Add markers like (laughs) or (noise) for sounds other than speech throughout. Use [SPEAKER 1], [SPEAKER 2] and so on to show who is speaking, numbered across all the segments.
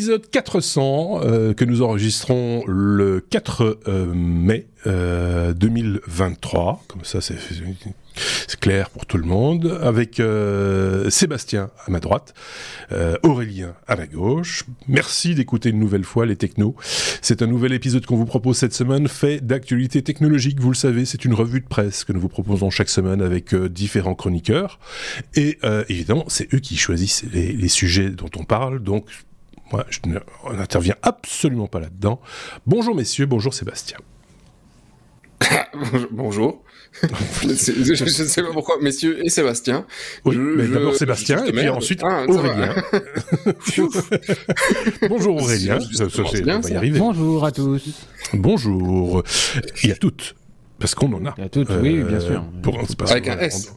[SPEAKER 1] épisode 400 euh, que nous enregistrons le 4 euh, mai 2023. Comme ça, c'est clair pour tout le monde. Avec Sébastien à ma droite, Aurélien à ma gauche. Merci d'écouter une nouvelle fois les technos. C'est un nouvel épisode qu'on vous propose cette semaine, fait d'actualité technologique. Vous le savez, c'est une revue de presse que nous vous proposons chaque semaine avec différents chroniqueurs. Et évidemment, c'est eux qui choisissent les, les sujets dont on parle. Donc, moi, je n'interviens absolument pas là-dedans. Bonjour messieurs, bonjour Sébastien. (coughs)
[SPEAKER 2] bonjour. je ne sais pas pourquoi, messieurs et Sébastien.
[SPEAKER 1] Oui, mais d'abord Sébastien et puis ensuite ah, Aurélien. (laughs) bonjour Aurélien, ça,
[SPEAKER 3] on va y arriver. Bonjour à tous.
[SPEAKER 1] Bonjour. Il y a toutes, parce qu'on en a.
[SPEAKER 3] Il y a toutes, oui, bien sûr.
[SPEAKER 2] avec un S.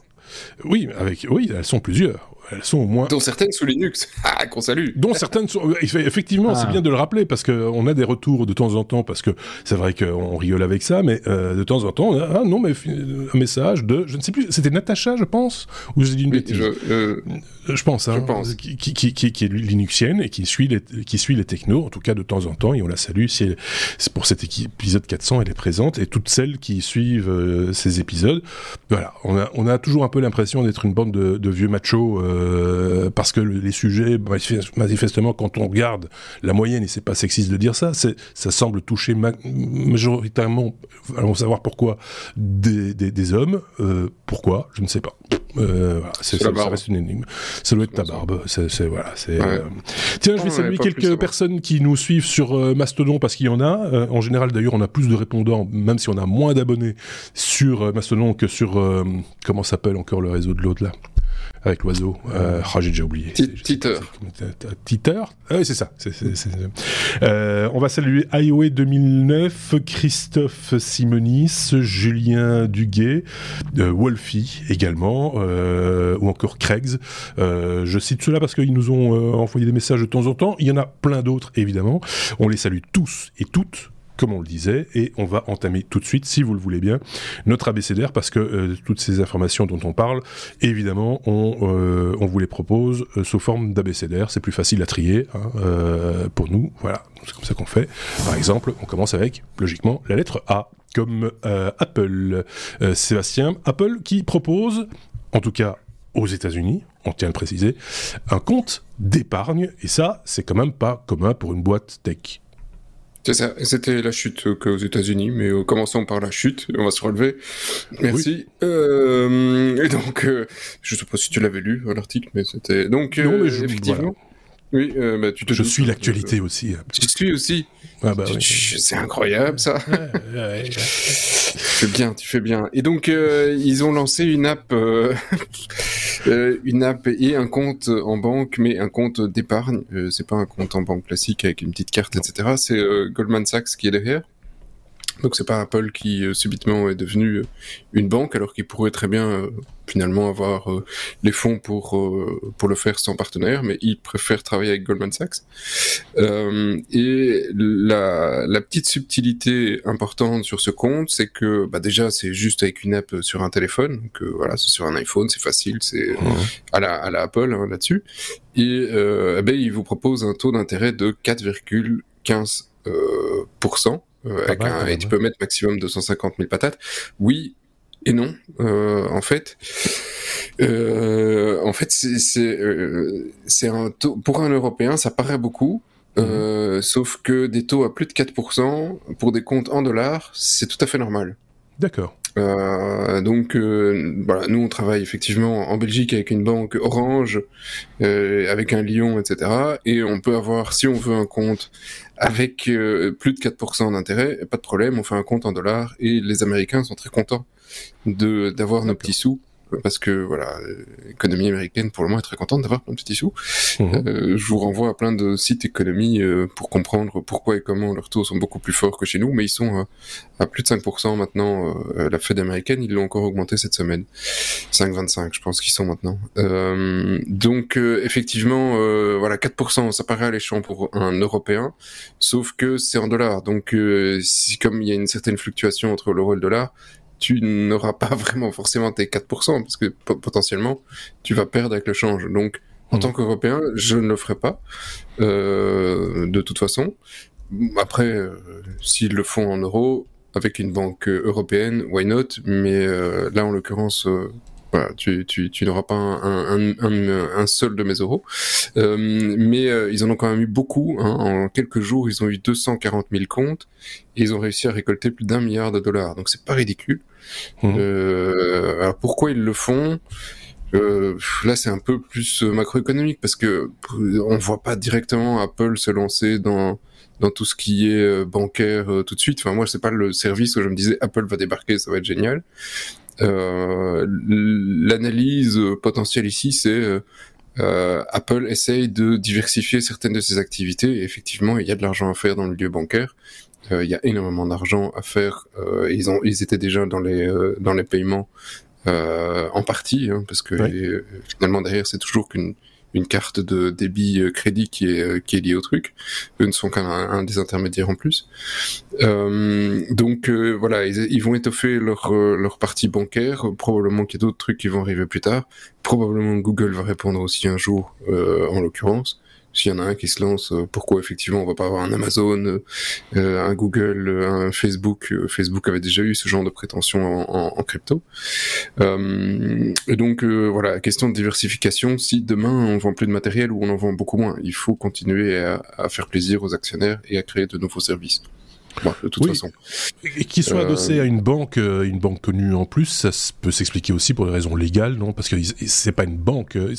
[SPEAKER 1] Oui, avec, oui, elles sont plusieurs elles sont au moins.
[SPEAKER 2] Dont certaines sous Linux, (laughs) ah, qu'on salue.
[SPEAKER 1] Dont certaines sont. Effectivement, c'est ah. bien de le rappeler parce qu'on a des retours de temps en temps parce que c'est vrai qu'on rigole avec ça, mais euh, de temps en temps, on a, ah non, mais un message de, je ne sais plus, c'était Natacha, je pense, ou j'ai dit une bêtise. Euh, je, pense, hein, je pense. Qui, qui, qui, qui, est linuxienne et qui suit les, qui suit les technos, en tout cas de temps en temps, et on la salue. Si pour cet épisode 400, elle est présente et toutes celles qui suivent euh, ces épisodes, voilà, on a, on a toujours un peu l'impression d'être une bande de, de vieux machos. Euh, parce que les sujets, manifestement, quand on regarde la moyenne, et c'est pas sexiste de dire ça, ça semble toucher majoritairement, allons savoir pourquoi, des, des, hommes. Euh, pourquoi Je ne sais pas. Euh, ça, reste une énigme. Ça doit être ta barbe. C'est, voilà, c'est, Tiens, je vais saluer quelques personnes qui nous suivent sur Mastodon parce qu'il y en a. en général, d'ailleurs, on a plus de répondants, même si on a moins d'abonnés sur Mastodon que sur comment s'appelle encore le réseau de l'autre là? Avec l'oiseau. Euh, oh, j'ai déjà oublié.
[SPEAKER 2] Titer.
[SPEAKER 1] Titer? Ah Oui, c'est ça. Euh, on va saluer Highway 2009, Christophe Simonis, Julien Duguet, euh, Wolfie également, euh, ou encore Craigs. Euh, je cite cela parce qu'ils nous ont envoyé des messages de temps en temps. Il y en a plein d'autres, évidemment. On les salue tous et toutes comme on le disait, et on va entamer tout de suite, si vous le voulez bien, notre abécédaire, parce que euh, toutes ces informations dont on parle, évidemment, on, euh, vous les propose euh, sous forme d'abécédaire, c'est plus facile à trier hein, pour nous, voilà, c'est comme ça qu'on fait. Par exemple, on commence avec, logiquement, la lettre A, comme Apple. Sébastien, Apple qui propose, en tout cas aux États-Unis, on tient à le préciser, un compte d'épargne, et ça, c'est quand même pas commun pour une boîte tech.
[SPEAKER 2] C'est ça, c'était la chute euh, qu'aux États-Unis, mais euh, commençons par la chute, on va se relever. Merci. Euh, et donc, euh, je sais pas si tu l'avais lu l'article, mais c'était donc non, mais je, effectivement.
[SPEAKER 1] Oui, euh, bah, tu te je suis l'actualité aussi.
[SPEAKER 2] Tu suis aussi. Ah bah, oui. C'est incroyable ça. tu fais bien, tu fais bien. Et donc euh, ils ont lancé une app, euh, (laughs) euh, une app et un compte en banque, mais un compte d'épargne. Euh, c'est pas un compte en banque classique avec une petite carte, etc. C'est Goldman Sachs qui est derrière. Donc c'est pas Apple qui euh, subitement est devenu euh, une banque alors qu'il pourrait très bien euh, finalement avoir les fonds pour pour le faire sans partenaire, mais il préfère travailler avec Goldman Sachs. et la, la petite subtilité importante sur ce compte, c'est que bah déjà c'est juste avec une app sur un téléphone, donc voilà c'est sur un iPhone, c'est facile, c'est à la à la Apple hein, là-dessus. Et eh ben il vous propose un taux d'intérêt de 4,15 euh, et tu peux mettre maximum 250 000 patates. Oui et non, euh, en fait. Euh, en fait, c'est c'est un taux pour un Européen, ça paraît beaucoup. Mhm. sauf que des taux à plus de 4% pour des comptes en dollars, c'est tout à fait normal.
[SPEAKER 1] D'accord.
[SPEAKER 2] Euh, donc euh, voilà, nous on travaille effectivement en Belgique avec une banque Orange, euh, avec un Lyon, etc. Et on peut avoir, si on veut un compte avec euh, plus de 4% d'intérêt, pas de problème, on fait un compte en dollars et les Américains sont très contents de d'avoir nos petits sous parce que voilà, l'économie américaine pour le moment est très contente d'avoir plein de petits sous. Mhm. Euh, je vous renvoie à plein de sites économie euh, pour comprendre pourquoi et comment leurs taux sont beaucoup plus forts que chez nous, mais ils sont euh, à plus de 5% maintenant. la Fed américaine, ils l'ont encore augmenté cette semaine, 5,25 je pense qu'ils sont maintenant. donc effectivement, voilà, 4%, ça paraît alléchant pour un Européen, sauf que c'est en dollars. Donc si comme il y a une certaine fluctuation entre l'euro et le dollar, tu n'auras pas vraiment forcément tes 4%, parce que potentiellement, tu vas perdre avec le change. Donc, En tant qu'Européen, je ne le ferai pas, de toute façon. Après, s'ils le font en euros, avec une banque européenne, why not? Mais là, en l'occurrence, tu, n'auras pas un, seul de mes euros. Euh, mais euh, ils en ont quand même eu beaucoup. Hein. En quelques jours, ils ont eu 240 000 comptes et ils ont réussi à récolter plus d'un milliard de dollars. Donc c'est pas ridicule. Mmh. Euh, alors pourquoi ils le font? Là, c'est un peu plus macroéconomique parce que on voit pas directement Apple se lancer dans dans tout ce qui est bancaire tout de suite. Enfin, moi, c'est pas le service où je me disais Apple va débarquer, ça va être génial. Euh, l'analyse potentielle ici, c'est euh, euh, Apple essaye de diversifier certaines de ses activités. Et effectivement, il y a de l'argent à faire dans le milieu bancaire. il y a énormément d'argent à faire. ils ont, ils étaient déjà dans les dans les paiements en partie, hein, parce que finalement derrière c'est toujours qu'une une carte de débit euh, crédit qui est, euh, qui est liée au truc. Eux ne sont qu'un un des intermédiaires en plus. Euh, donc voilà, ils, vont étoffer leur, leur partie bancaire. Probablement qu'il y a d'autres trucs qui vont arriver plus tard. Probablement Google va répondre aussi un jour, en l'occurrence s'il y en a un qui se lance, euh, pourquoi effectivement on va pas avoir un Amazon, euh, un Google, un Facebook. Euh, Facebook avait déjà eu ce genre de prétention en, crypto. et donc voilà, question de diversification. Si demain on vend plus de matériel ou on en vend beaucoup moins, il faut continuer à faire plaisir aux actionnaires et à créer de nouveaux services de toute façon.
[SPEAKER 1] Et qu'il soit adossé à une banque, euh, une banque connue en plus, ça peut s'expliquer aussi pour des raisons légales, non? Parce que c'est pas une banque. Euh,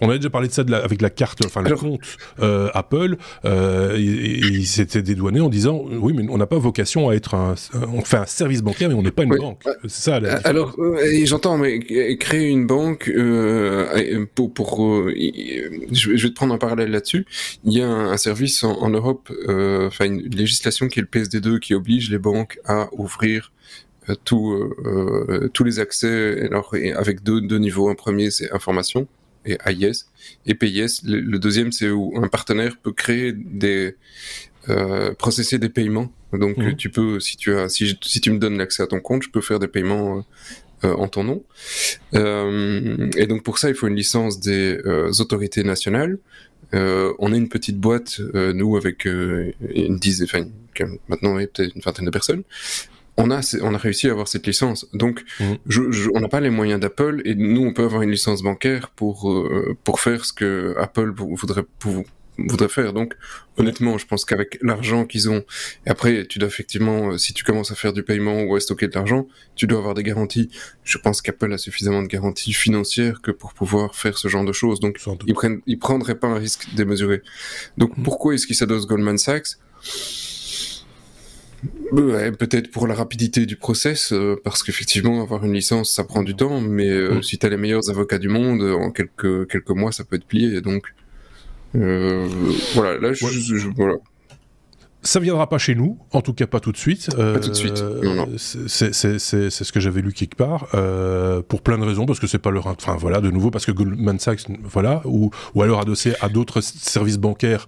[SPEAKER 1] on avait déjà parlé de ça avec la carte, enfin le compte euh, Apple. Euh, il s'était dédouané en disant oui, mais on n'a pas vocation à être un, on fait un service bancaire, mais on n'est pas une banque. C'est ça. La
[SPEAKER 2] Alors, j'entends, mais créer une banque pour, pour je, vais te prendre un parallèle là-dessus. Il y a un, service en, en Europe, enfin une législation qui est le PSD qui oblige les banques à ouvrir euh, euh, tous les accès alors, avec deux, deux niveaux. Un premier, c'est information et AIS. Et PIS, le, deuxième, c'est où un partenaire peut créer des... Euh, processer des paiements. Donc mhm. tu peux, si tu as, si, si tu me donnes l'accès à ton compte, je peux faire des paiements en ton nom. et donc pour ça, il faut une licence des autorités nationales. On est une petite boîte, nous, avec une dizaine, enfin, maintenant oui, peut-être une vingtaine de personnes, on a, on a réussi à avoir cette licence. Donc, mhm. je, on n'a pas les moyens d'Apple et nous, on peut avoir une licence bancaire pour, euh, pour faire ce que Apple voudrait, pour, voudrait faire. Donc, honnêtement, je pense qu'avec l'argent qu'ils ont, et après, tu dois effectivement, euh, si tu commences à faire du paiement ou à stocker de l'argent, tu dois avoir des garanties. Je pense qu'Apple a suffisamment de garanties financières que pour pouvoir faire ce genre de choses. Donc, ils prennent, ils prendraient pas un risque démesuré. Donc, mhm. pourquoi est-ce qu'ils s'adossent Goldman Sachs? peut-être pour la rapidité du process, euh, parce qu'effectivement, avoir une licence, ça prend du temps, mais euh, mm. si tu as les meilleurs avocats du monde, en quelques, quelques mois, ça peut être plié. Donc, voilà, là, je, voilà.
[SPEAKER 1] Ça viendra pas chez nous, en tout cas pas tout de suite.
[SPEAKER 2] pas tout de suite. Non,
[SPEAKER 1] C'est ce que j'avais lu quelque part, euh, pour plein de raisons, parce que c'est pas leur, enfin voilà, de nouveau parce que Goldman Sachs, voilà, ou ou alors adossé à d'autres services bancaires.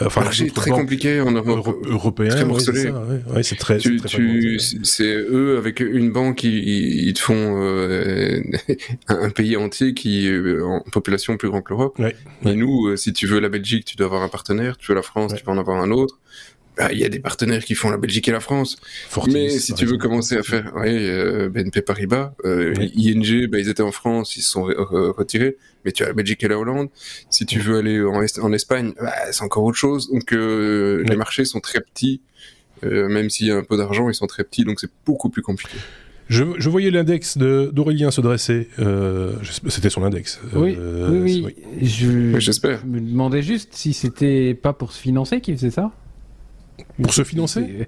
[SPEAKER 2] Euh, enfin, c'est très compliqué en Europe.
[SPEAKER 1] européen,
[SPEAKER 2] très c'est très. c'est eux avec une banque, ils, ils te font euh, (laughs) un pays entier qui est en population plus grande que l'Europe. Et nous, si tu veux la Belgique, tu dois avoir un partenaire. Tu veux la France, tu peux en avoir un autre. Bah, il y a des partenaires qui font la Belgique et la France. mais si tu veux commencer à faire, oui, euh, BNP Paribas, euh, ING, bah, ils étaient en France, ils se sont retirés. Mais tu as la Belgique et la Hollande. Si tu veux aller en, en Espagne, bah, c'est encore autre chose. Donc euh, les marchés sont très petits, même s'il y a un peu d'argent, ils sont très petits, donc c'est beaucoup plus compliqué.
[SPEAKER 1] Je, voyais l'index d'Aurélien se dresser. c'était son index.
[SPEAKER 3] Oui, oui, oui. J'espère. Je me demandais juste si c'était pas pour se financer qu'il faisait ça.
[SPEAKER 1] Pour se financer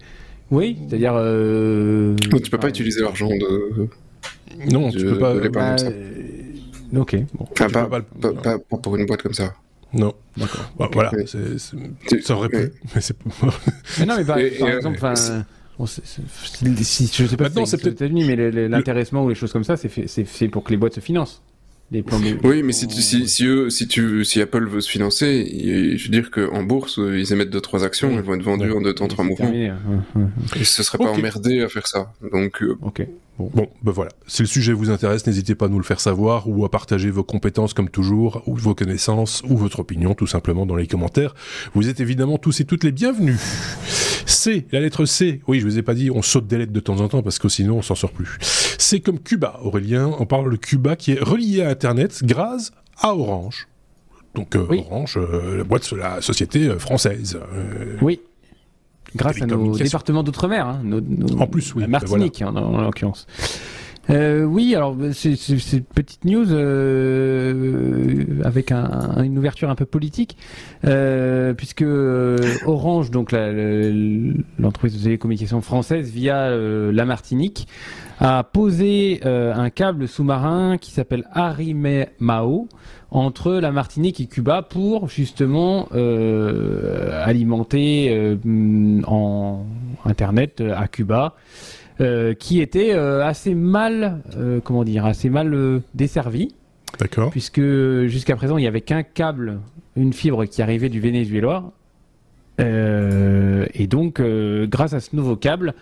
[SPEAKER 3] Oui, c'est-à-dire. Euh...
[SPEAKER 2] tu peux pas utiliser l'argent de.
[SPEAKER 1] Non, tu peux pas.
[SPEAKER 3] Bah, ok.
[SPEAKER 2] Bon. Enfin, pas, pas, pour une boîte comme ça.
[SPEAKER 1] Non. D'accord. Bah, voilà. Ça aurait pu. (laughs) Mais c'est
[SPEAKER 3] mais non, mais par, exemple, enfin. si, je sais pas Maintenant, c'est peut-être États-Unis, mais l'intéressement ou les choses comme ça, c'est fait, fait, pour que les boîtes se financent.
[SPEAKER 2] Oui, mais si, si, si, eux, si, tu, si Apple veut se financer, je veux dire qu'en bourse, ils émettent deux trois actions, elles vont être vendues en deux temps trois mouvements. Et ce serait pas emmerdé à faire ça. Donc,
[SPEAKER 3] euh, ok.
[SPEAKER 1] Bon, bon ben voilà. Si le sujet vous intéresse, n'hésitez pas à nous le faire savoir ou à partager vos compétences comme toujours, ou vos connaissances, ou votre opinion tout simplement dans les commentaires. Vous êtes évidemment tous et toutes les bienvenus. C, la lettre C. Oui, je vous ai pas dit, on saute des lettres de temps en temps parce que sinon on s'en sort plus. C'est comme Cuba, Aurélien. On parle de Cuba qui est relié à Internet grâce à Orange. Donc euh, Orange, euh, la boîte de la société euh, française.
[SPEAKER 3] oui. Grâce à nos départements d'outre-mer. Hein,
[SPEAKER 1] en plus, oui.
[SPEAKER 3] Martinique, en, l'occurrence. Oui, alors c'est une petite news avec une ouverture un peu politique, puisque Orange, donc l'entreprise de télécommunications française, via la Martinique, a posé euh, un câble sous-marin qui s'appelle Arimao entre la Martinique et Cuba pour justement euh, alimenter euh, en Internet à Cuba. Qui était assez mal, comment dire, assez mal desservi.
[SPEAKER 1] D'accord.
[SPEAKER 3] Puisque jusqu'à présent, il n'y avait qu'un câble, une fibre qui arrivait du Venezuela. et donc, grâce à ce nouveau câble,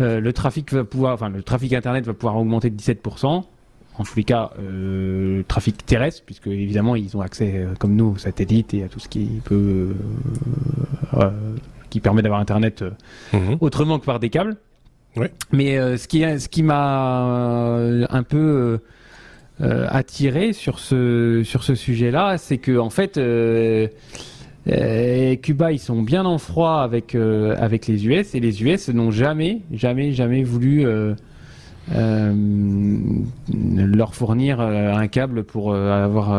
[SPEAKER 3] euh, le trafic va pouvoir, enfin le trafic internet va pouvoir augmenter de 17%. En tous les cas, euh, trafic terrestre, puisque évidemment ils ont accès, euh, comme nous, aux satellites et à tout ce qui peut, euh, qui permet d'avoir internet mhm. autrement que par des câbles.
[SPEAKER 1] Ouais.
[SPEAKER 3] Mais ce qui, ce qui m'a un peu attiré sur ce sur ce sujet-là, c'est que en fait euh, Cuba, ils sont bien en froid avec, euh, avec les US et les US n'ont jamais, jamais, jamais voulu euh, leur fournir un câble pour avoir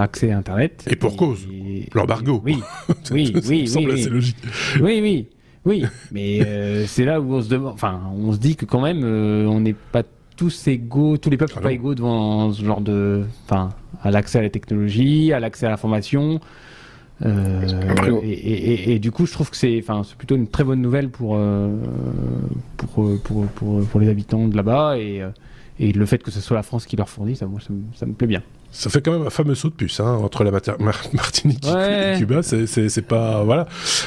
[SPEAKER 3] accès à Internet.
[SPEAKER 1] Et pour cause, l'embargo.
[SPEAKER 3] Oui, (laughs) oui, oui,
[SPEAKER 1] oui, oui. logique.
[SPEAKER 3] Oui, oui, oui. Mais c'est là où on se demande, enfin, on se dit que quand même, on n'est pas tous égaux, tous les peuples sont ah pas égaux devant ce genre de, enfin, à l'accès à la technologie, à l'accès à l'information. Euh, et, du coup, je trouve que c'est, enfin, c'est plutôt une très bonne nouvelle pour, euh, pour, pour, pour, pour, les habitants de là-bas et, euh, et le fait que ce soit la France qui leur fournit, ça, moi, ça me plaît bien.
[SPEAKER 1] Ça fait quand même un fameux saut de puce hein, entre la (laughs) Martinique et Cuba. C'est pas voilà.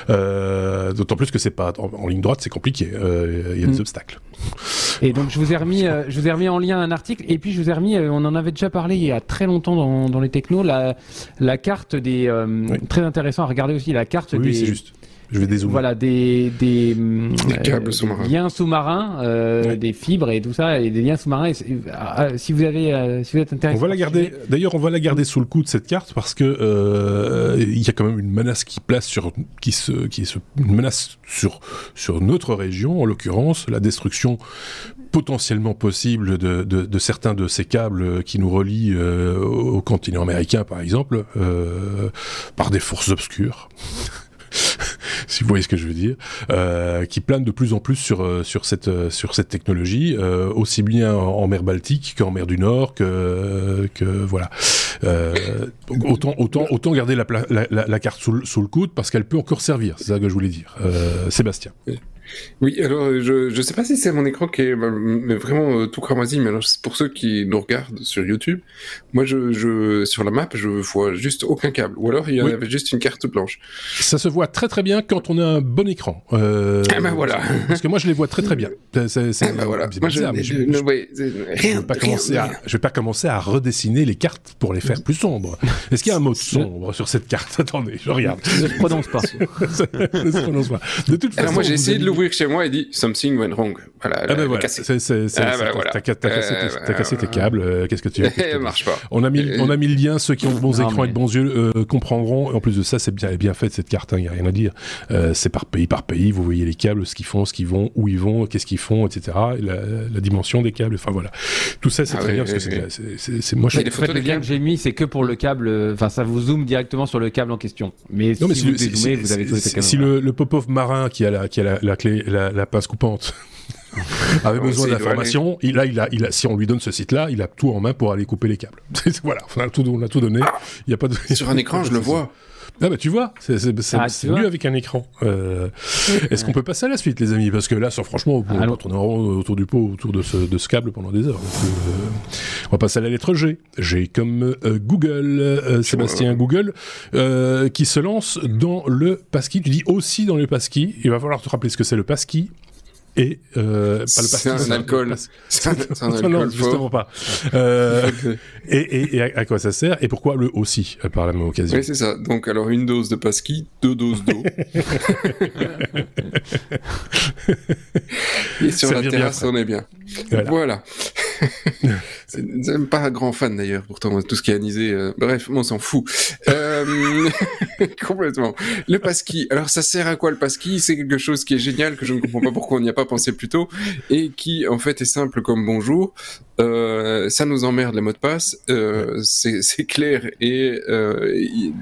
[SPEAKER 1] Euh, D'autant plus que c'est pas en, ligne droite, c'est compliqué. Euh, il y a des mm. obstacles.
[SPEAKER 3] Et donc je vous ai remis, euh, je vous ai remis en lien un article. Et puis je vous ai remis, on en avait déjà parlé il y a très longtemps dans, dans les technos, la, la carte des très intéressant à regarder aussi la carte
[SPEAKER 1] oui,
[SPEAKER 3] des.
[SPEAKER 1] c'est juste je vais dézoomer.
[SPEAKER 3] Voilà, des, des,
[SPEAKER 2] câbles sous-marins.
[SPEAKER 3] liens sous-marins, euh, des fibres et tout ça, et des liens sous-marins. Ah, si vous avez, euh, si vous êtes intéressé.
[SPEAKER 1] On va la garder. D'ailleurs, on va la garder sous le coup de cette carte parce que euh, il y a quand même une menace qui place sur, qui se, qui se, une menace sur sur notre région, en l'occurrence, la destruction potentiellement possible de, de, de, certains de ces câbles qui nous relient euh, au continent américain, par exemple, euh, par des forces obscures si vous voyez ce que je veux dire, euh, qui plane de plus en plus sur euh, sur cette euh, sur cette technologie, aussi bien en, mer Baltique qu'en mer du Nord, que que voilà. autant autant autant garder la, la carte sous, sous, le coude parce qu'elle peut encore servir. C'est ça que je voulais dire, Sébastien.
[SPEAKER 2] Oui, alors je ne sais pas si c'est mon écran qui est mais vraiment euh, tout cramoisi, mais alors pour ceux qui nous regardent sur YouTube, moi je, je sur la map je vois juste aucun câble, ou alors il y avait juste une carte blanche.
[SPEAKER 1] Ça se voit très très bien quand on a un bon écran. Euh,
[SPEAKER 2] ah ben voilà.
[SPEAKER 1] Parce que moi je les vois très très bien. C'est,
[SPEAKER 2] ah ben voilà.
[SPEAKER 1] Moi je, je, vais pas commencer à, je vais pas commencer à redessiner les cartes pour les faire plus sombres. Est-ce qu'il y a un mot sombre sur cette carte? Attendez, je regarde.
[SPEAKER 3] Ne se prononce pas. (laughs)
[SPEAKER 1] ne se prononce pas. De toute façon,
[SPEAKER 2] alors moi j'ai essayé de l'ouvrir chez moi et dit something went wrong. Voilà,
[SPEAKER 1] ah ben voilà, t'as cassé, tes câbles, euh, qu'est-ce que tu
[SPEAKER 2] as (laughs) marche pas.
[SPEAKER 1] On a mis, on a mis le lien, ceux qui ont de bons écrans et de bons yeux euh, comprendront. En plus de ça, c'est bien, bien fait cette carte, il hein, n'y a rien à dire. Euh, c'est par pays par pays, vous voyez les câbles, ce qu'ils font, ce qu'ils vont, où ils vont, qu'est-ce qu'ils font, etc. La, la, dimension des câbles, enfin voilà. Tout ça, c'est ah très bien parce que c'est moi.
[SPEAKER 3] Je... Les photos, liens que j'ai mis, c'est que pour le câble. Enfin, ça vous zoome directement sur le câble en question. Mais si, vous dézoomez, vous avez tous les
[SPEAKER 1] Si le pop-off marin qui a la qui a la la pince coupante (laughs) avait besoin d'informations. Il a, il a, il a, si on lui donne ce site-là, il a tout en main pour aller couper les câbles. (laughs) voilà, on a tout, on a tout donné. Il y a pas de...
[SPEAKER 2] Sur un écran, je le vois.
[SPEAKER 1] Ah bah tu vois, c'est ah, mieux avec un écran. Euh, est-ce qu'on peut passer à la suite, les amis? Parce que là, franchement, on va tourner autour du pot, autour de ce, de ce câble pendant des heures. Euh, on va passer à la lettre G. G comme euh, Google, Sébastien Google, qui se lance dans le passkey. Tu dis aussi dans le passkey. Il va falloir te rappeler ce que c'est le passkey et
[SPEAKER 2] euh, pas le C'est un alcool. C'est un,
[SPEAKER 1] alcool. (laughs) non, justement pas. Euh, (laughs) et, et, et à, quoi ça sert et pourquoi le aussi euh, par la même occasion?
[SPEAKER 2] Oui, c'est ça. Donc alors une dose de pasqui, deux doses d'eau. (laughs) et sur la terrasse, on est bien. Voilà. voilà. C'est pas un grand fan d'ailleurs, pourtant tout ce qui est anisé. Euh, bref, on s'en fout. Euh... (laughs) complètement. Le passkey. Alors ça sert à quoi le passkey C'est quelque chose qui est génial que je ne comprends pas pourquoi on n'y a pas pensé plus tôt et qui en fait est simple comme bonjour. Euh, ça nous emmerde les mots de passe, euh, c'est clair. Et euh,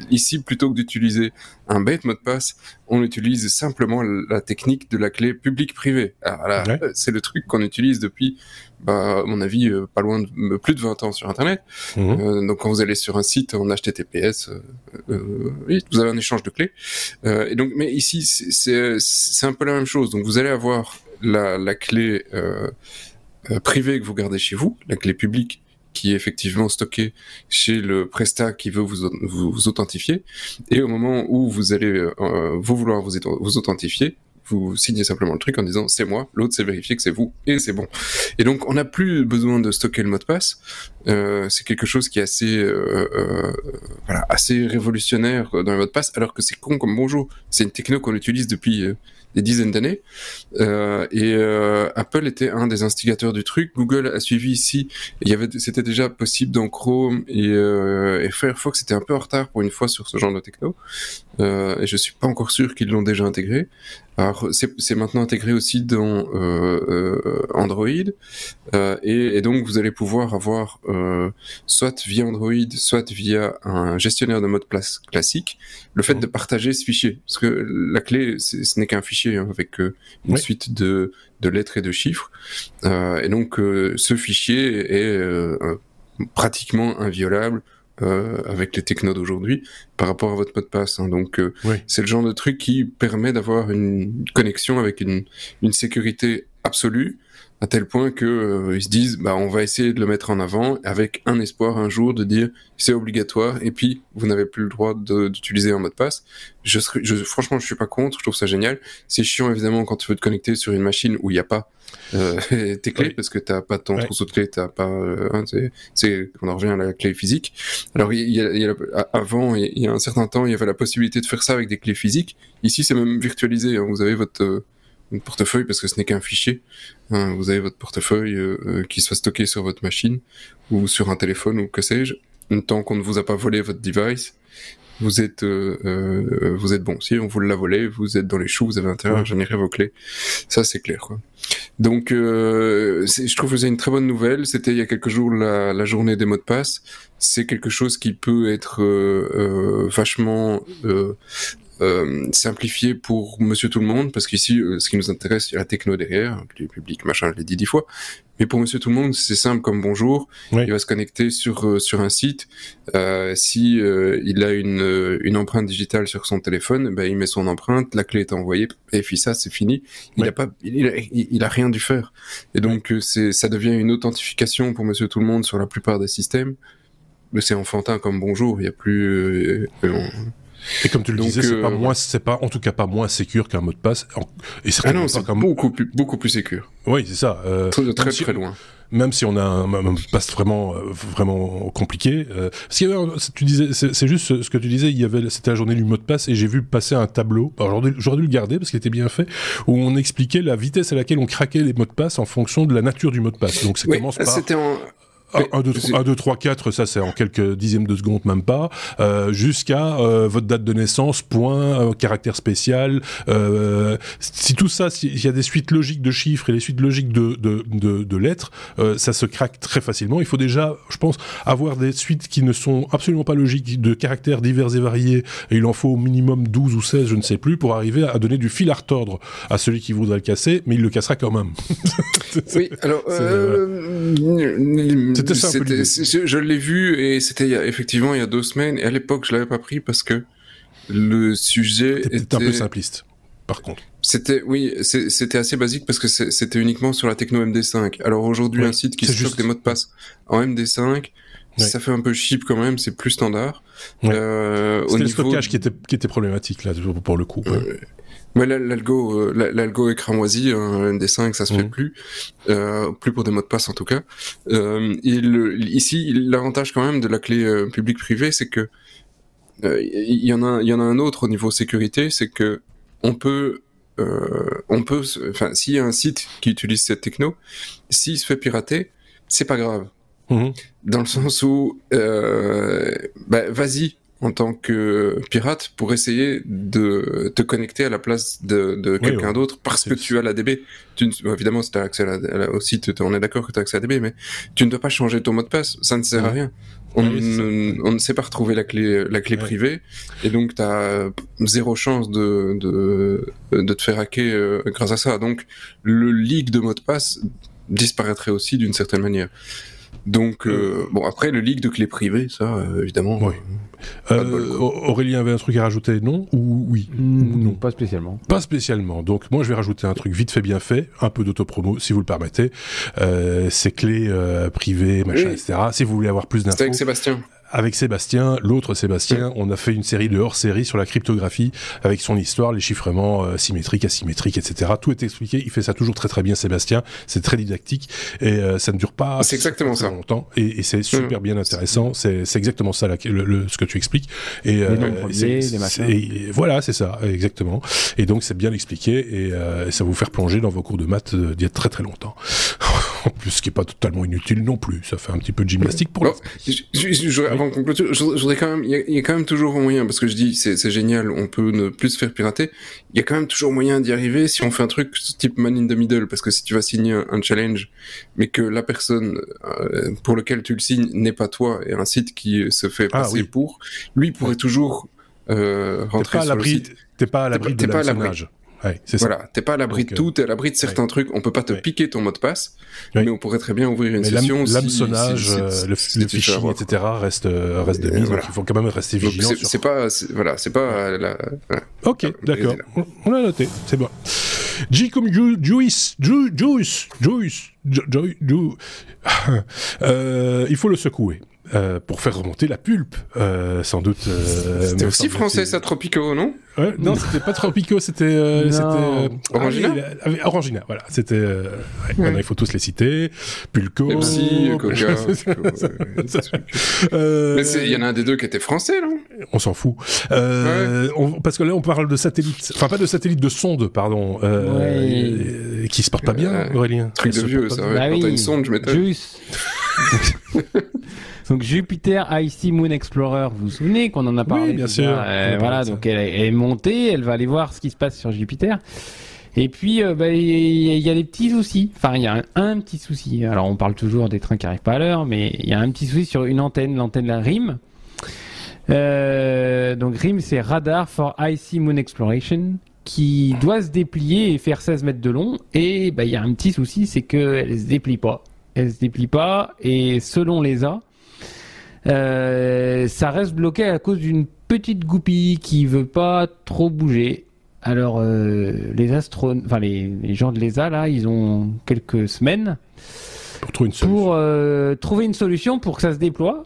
[SPEAKER 2] ici, plutôt que d'utiliser un bête mot de passe, on utilise simplement la technique de la clé publique-privée. Alors là, c'est le truc qu'on utilise depuis, bah, à mon avis, euh, pas loin de plus de 20 ans sur Internet. Mhm. Euh, donc quand vous allez sur un site en HTTPS, euh, oui, vous avez un échange de clés. et donc, mais ici, c'est un peu la même chose. Donc vous allez avoir la, la clé euh, privée que vous gardez chez vous, la clé publique qui est effectivement stockée chez le Presta qui veut vous, vous, authentifier. Et au moment où vous allez euh, vous vouloir vous, vous authentifier, vous signez simplement le truc en disant c'est moi, l'autre c'est vérifié que c'est vous et c'est bon. Et donc on n'a plus besoin de stocker le mot de passe. Euh, c'est quelque chose qui est assez euh, euh, voilà assez révolutionnaire dans le mot de passe, alors que c'est con comme bonjour. C'est une techno qu'on utilise depuis des dizaines d'années. Et Apple était un des instigateurs du truc. Google a suivi ici. Il y avait, c'était déjà possible dans Chrome et, Firefox était un peu en retard pour une fois sur ce genre de techno. Et je suis pas encore sûr qu'ils l'ont déjà intégré. Alors c'est maintenant intégré aussi dans euh, euh, Android euh, et, et, donc vous allez pouvoir avoir euh, soit via Android, soit via un gestionnaire de mot de place classique, le fait mmh. de partager ce fichier. Parce que la clé, ce n'est qu'un fichier hein, avec une oui. suite de, de, lettres et de chiffres. et donc ce fichier est pratiquement inviolable euh, avec les technos d'aujourd'hui par rapport à votre mot de passe. Hein. Donc euh, oui. c'est le genre de truc qui permet d'avoir une connexion avec une, une sécurité absolue à tel point que euh, ils se disent bah on va essayer de le mettre en avant avec un espoir un jour de dire c'est obligatoire et puis vous n'avez plus le droit d'utiliser un mot de passe. Je, je franchement je suis pas contre, je trouve ça génial. C'est chiant évidemment quand tu veux te connecter sur une machine où il n'y a pas euh, (laughs) tes clés oui. parce que t'as pas ton ouais. trousseau de clés, t'as pas euh, hein, c'est on en revient à la clé physique. Alors il y a, il y a avant il y a un certain temps il y avait la possibilité de faire ça avec des clés physiques. Ici c'est même virtualisé. Hein. Vous avez votre euh, portefeuille parce que ce n'est qu'un fichier. Hein, vous avez votre portefeuille euh, euh, qui soit stocké sur votre machine ou sur un téléphone ou que sais-je. Tant qu'on ne vous a pas volé votre device, vous êtes euh, euh, vous êtes bon. Si on vous l'a volé, vous êtes dans les choux, vous avez intérêt à générer vos clés. Ça c'est clair. Quoi. Donc euh, je trouve que c'est une très bonne nouvelle. C'était il y a quelques jours la, la journée des mots de passe. C'est quelque chose qui peut être euh, vachement euh, simplifié pour monsieur tout le monde, parce qu'ici, euh, ce qui nous intéresse, il y a la techno derrière, le public, machin, je l'ai dit dix fois. Mais pour monsieur tout le monde, c'est simple comme bonjour. Oui. Il va se connecter sur, euh, sur un site. Si il a une, une empreinte digitale sur son téléphone, ben, il met son empreinte, la clé est envoyée, et puis ça, c'est fini. Il oui. a pas, il, a rien dû faire. Et donc, c'est, ça devient une authentification pour monsieur tout le monde sur la plupart des systèmes. Mais c'est enfantin comme bonjour. Il y a plus, on,
[SPEAKER 1] et comme tu le Donc, disais, c'est euh, pas moins, c'est pas, en tout cas pas moins sécure qu'un mot de passe.
[SPEAKER 2] Et ah non, c'est beaucoup plus, beaucoup plus sécure.
[SPEAKER 1] Oui, c'est ça.
[SPEAKER 2] Euh, très, très, si, très loin.
[SPEAKER 1] Même si on a un, un passe vraiment, euh, vraiment compliqué. Euh, parce qu'il y avait, tu disais, c'est juste ce que tu disais. Il y avait, c'était la journée du mot de passe et j'ai vu passer un tableau. J'aurais dû le garder parce qu'il était bien fait, où on expliquait la vitesse à laquelle on craquait les mots de passe en fonction de la nature du mot de passe. Donc ça
[SPEAKER 2] oui,
[SPEAKER 1] commence par.
[SPEAKER 2] C'était en
[SPEAKER 1] 1, 2, 3, 1, 2, 3, 4, ça c'est en quelques dixièmes de seconde, même pas, euh, jusqu'à euh, votre date de naissance, point, euh, caractère spécial. Euh, si tout ça, s'il y a des suites logiques de chiffres et des suites logiques de, de, de, de lettres, euh, ça se craque très facilement. Il faut déjà, je pense, avoir des suites qui ne sont absolument pas logiques, de caractères divers et variés, et il en faut au minimum 12 ou 16, je ne sais plus, pour arriver à donner du fil à retordre à celui qui voudrait le casser, mais il le cassera quand même. (laughs)
[SPEAKER 2] oui, alors... Euh, c'était ça un peu Je l'ai vu et c'était effectivement il y a deux semaines et à l'époque je l'avais pas pris parce que le sujet
[SPEAKER 1] était un peu simpliste. Par contre.
[SPEAKER 2] C'était oui, c'était assez basique parce que c'était uniquement sur la techno MD5. Alors aujourd'hui, un site qui stocke des mots de passe en MD5, ça fait un peu cheap quand même, c'est plus standard.
[SPEAKER 1] Euh, C'était le stockage qui était, qui était problématique là, pour le coup.
[SPEAKER 2] Ouais. L'algo, euh, l'algo est cramoisi, un MD5, ça se fait mhm. plus, euh, plus pour des mots de passe en tout cas. Euh, il, ici, l'avantage quand même de la clé euh, publique-privée, c'est que euh, il y en a, il y en a un autre au niveau sécurité, c'est que on peut, on peut, enfin, s'il y a un site qui utilise cette techno, s'il se fait pirater, c'est pas grave Mhm. Dans le sens où, euh, bah, vas-y en tant que pirate pour essayer de te connecter à la place de, de quelqu'un d'autre parce que tu as la DB. Tu évidemment, si tu as accès à la, au site, on est d'accord que tu as accès à la DB, mais tu ne dois pas changer ton mot de passe. Ça ne sert à rien. On, on, ne sait pas retrouver la clé, la clé privée, et donc tu as zéro chance de, de, de te faire hacker euh, grâce à ça. Donc le leak de mot de passe disparaîtrait aussi d'une certaine manière. Donc, euh, bon, après, le leak de clés privées, ça, euh, évidemment.
[SPEAKER 1] Oui. Euh, Aurélien avait un truc à rajouter, non Ou oui
[SPEAKER 3] mm, Non, pas spécialement.
[SPEAKER 1] Pas spécialement. Donc, moi, je vais rajouter un truc vite fait, bien fait, un peu d'autopromo, si vous le permettez. ces clés privées, machin, etc. Si vous voulez avoir plus d'infos.
[SPEAKER 2] avec Sébastien
[SPEAKER 1] avec Sébastien, l'autre Sébastien, on a fait une série de hors-série sur la cryptographie avec son histoire, les chiffrements euh, symétriques, asymétriques, etc. Tout est expliqué. Il fait ça toujours très très bien, Sébastien. C'est très didactique et euh, ça ne dure pas
[SPEAKER 2] c'est exactement ça.
[SPEAKER 1] longtemps et, et c'est super mm. bien intéressant. C'est exactement ça le, ce que tu expliques. Et, euh, et voilà, c'est ça, exactement. Et donc c'est bien expliqué et, euh, ça va vous faire plonger dans vos cours de maths d'il y a très très longtemps. (laughs) en (laughs) plus, ce qui est pas totalement inutile non plus. Ça fait un petit peu de gymnastique pour.
[SPEAKER 2] Bon, je, voudrais quand même, il y, a quand même toujours un moyen, parce que je dis, c'est génial, on peut ne plus se faire pirater. Il y a quand même toujours moyen d'y arriver si on fait un truc type man in the middle, parce que si tu vas signer un, challenge, mais que la personne euh, pour lequel tu le signes n'est pas toi et un site qui se fait ah passer pour, lui pourrait toujours euh, rentrer sur le site.
[SPEAKER 1] T'es pas à l'abri de l'hameçonnage. Ouais,
[SPEAKER 2] voilà, t'es pas à l'abri de tout, euh, t'es à l'abri de certains trucs. On peut pas te piquer ton mot de passe, mais on pourrait très bien ouvrir une session.
[SPEAKER 1] L'hameçonnage, si, euh, le, phishing, etc. reste euh, reste de mise. Donc il faut quand même rester vigilant.
[SPEAKER 2] C'est pas, voilà, c'est pas la.
[SPEAKER 1] Ok, d'accord. On l'a noté, c'est bon. J comme Juice, Juice, Juice, Juice, (laughs) il faut le secouer. Euh, pour faire remonter la pulpe, euh, sans doute.
[SPEAKER 2] Euh, c'était aussi français ça, Tropico, non
[SPEAKER 1] ouais, Non, c'était pas Tropico, c'était euh,
[SPEAKER 2] Orangina.
[SPEAKER 1] Ah, Orangina, voilà. C'était. Ouais, Maintenant, il faut tous les citer. Pulco.
[SPEAKER 2] Pepsi, (laughs) Coca. Mais il y en a un des deux qui était français, non
[SPEAKER 1] On s'en fout. On, parce que là, on parle de satellites, enfin pas de satellites, de sondes, pardon, qui se portent pas bien, Aurélien.
[SPEAKER 2] Truc de vieux, ça. Bah Quand t'as une sonde, je m'étonne.
[SPEAKER 3] Juste. (laughs) Donc Jupiter Icy Moon Explorer, vous vous souvenez qu'on en a parlé
[SPEAKER 1] Oui, bien sûr.
[SPEAKER 3] Euh, voilà, donc elle, est montée, elle va aller voir ce qui se passe sur Jupiter. Et puis, euh, bah, il y, a des petits soucis. Enfin, il y a un, petit souci. Alors, on parle toujours des trains qui arrivent pas à l'heure, mais il y a un petit souci sur une antenne, l'antenne de la RIM. Euh, donc, RIM, c'est Radar for Icy Moon Exploration, qui doit se déplier et faire 16 mètres de long. Et bah, il y a un petit souci, c'est qu'elle se déplie pas. Elle se déplie pas, et selon l'ESA, euh, ça reste bloqué à cause d'une petite goupille qui veut pas trop bouger. Alors euh, les astronautes, enfin les, gens de l'ESA là, ils ont quelques semaines
[SPEAKER 1] pour trouver une solution.
[SPEAKER 3] Pour, euh, trouver une solution pour que ça se déploie.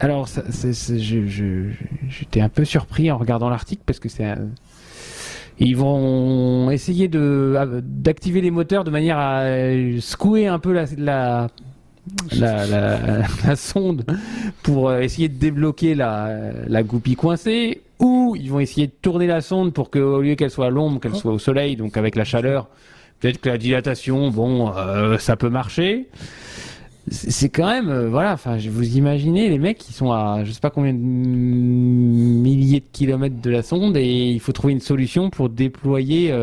[SPEAKER 3] Alors j'étais un peu surpris en regardant l'article parce que c'est ils vont essayer de d'activer les moteurs de manière à secouer un peu la, la (laughs) la, sonde pour euh, essayer de débloquer la, la goupille coincée, ou ils vont essayer de tourner la sonde pour qu'au lieu qu'elle soit à l'ombre, qu'elle soit au soleil, donc avec la chaleur, peut-être que la dilatation, bon, euh, ça peut marcher. C'est quand même, euh, voilà, enfin, vous imaginez les mecs qui sont à je sais pas combien de milliers de kilomètres de la sonde et il faut trouver une solution pour déployer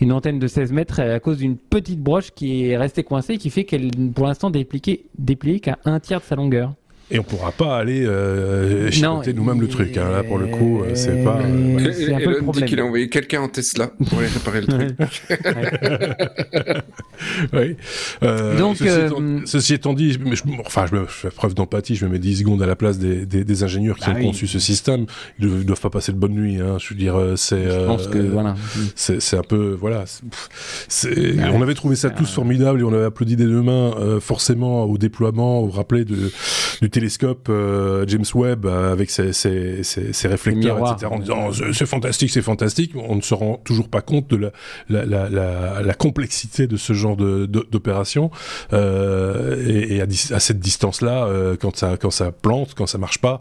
[SPEAKER 3] une antenne de 16 mètres à cause d'une petite broche qui est restée coincée, qui fait qu'elle, pour l'instant, dépliée qu'à un tiers de sa longueur.
[SPEAKER 1] Et on pourra pas aller euh, nous-mêmes le truc. Hein. Là, pour le coup, euh, c'est pas.
[SPEAKER 2] Euh, c'est un peu le problème. dit qu'il a envoyé quelqu'un en Tesla pour aller réparer le truc. (laughs)
[SPEAKER 1] oui.
[SPEAKER 3] Euh, Donc,
[SPEAKER 1] ceci, étant, dit, je, enfin, je, me, fais preuve d'empathie, je me mets 10 secondes à la place des, des, des ingénieurs qui bah ont conçu ce système. Ils ne doivent, pas passer de bonne nuit. Hein. Je veux dire, c'est. Je pense que voilà. C'est un peu voilà. On avait trouvé ça tous formidable et on avait applaudi des deux mains forcément au déploiement, au rappeler de, du télescope James Webb avec ses, ses, ses, réflecteurs, etc. En disant c'est fantastique, c'est fantastique. On ne se rend toujours pas compte de la, la, la, la, la complexité de ce genre d'opération. Euh, et, et à, à, cette distance-là, euh, quand ça quand ça plante, quand ça marche pas,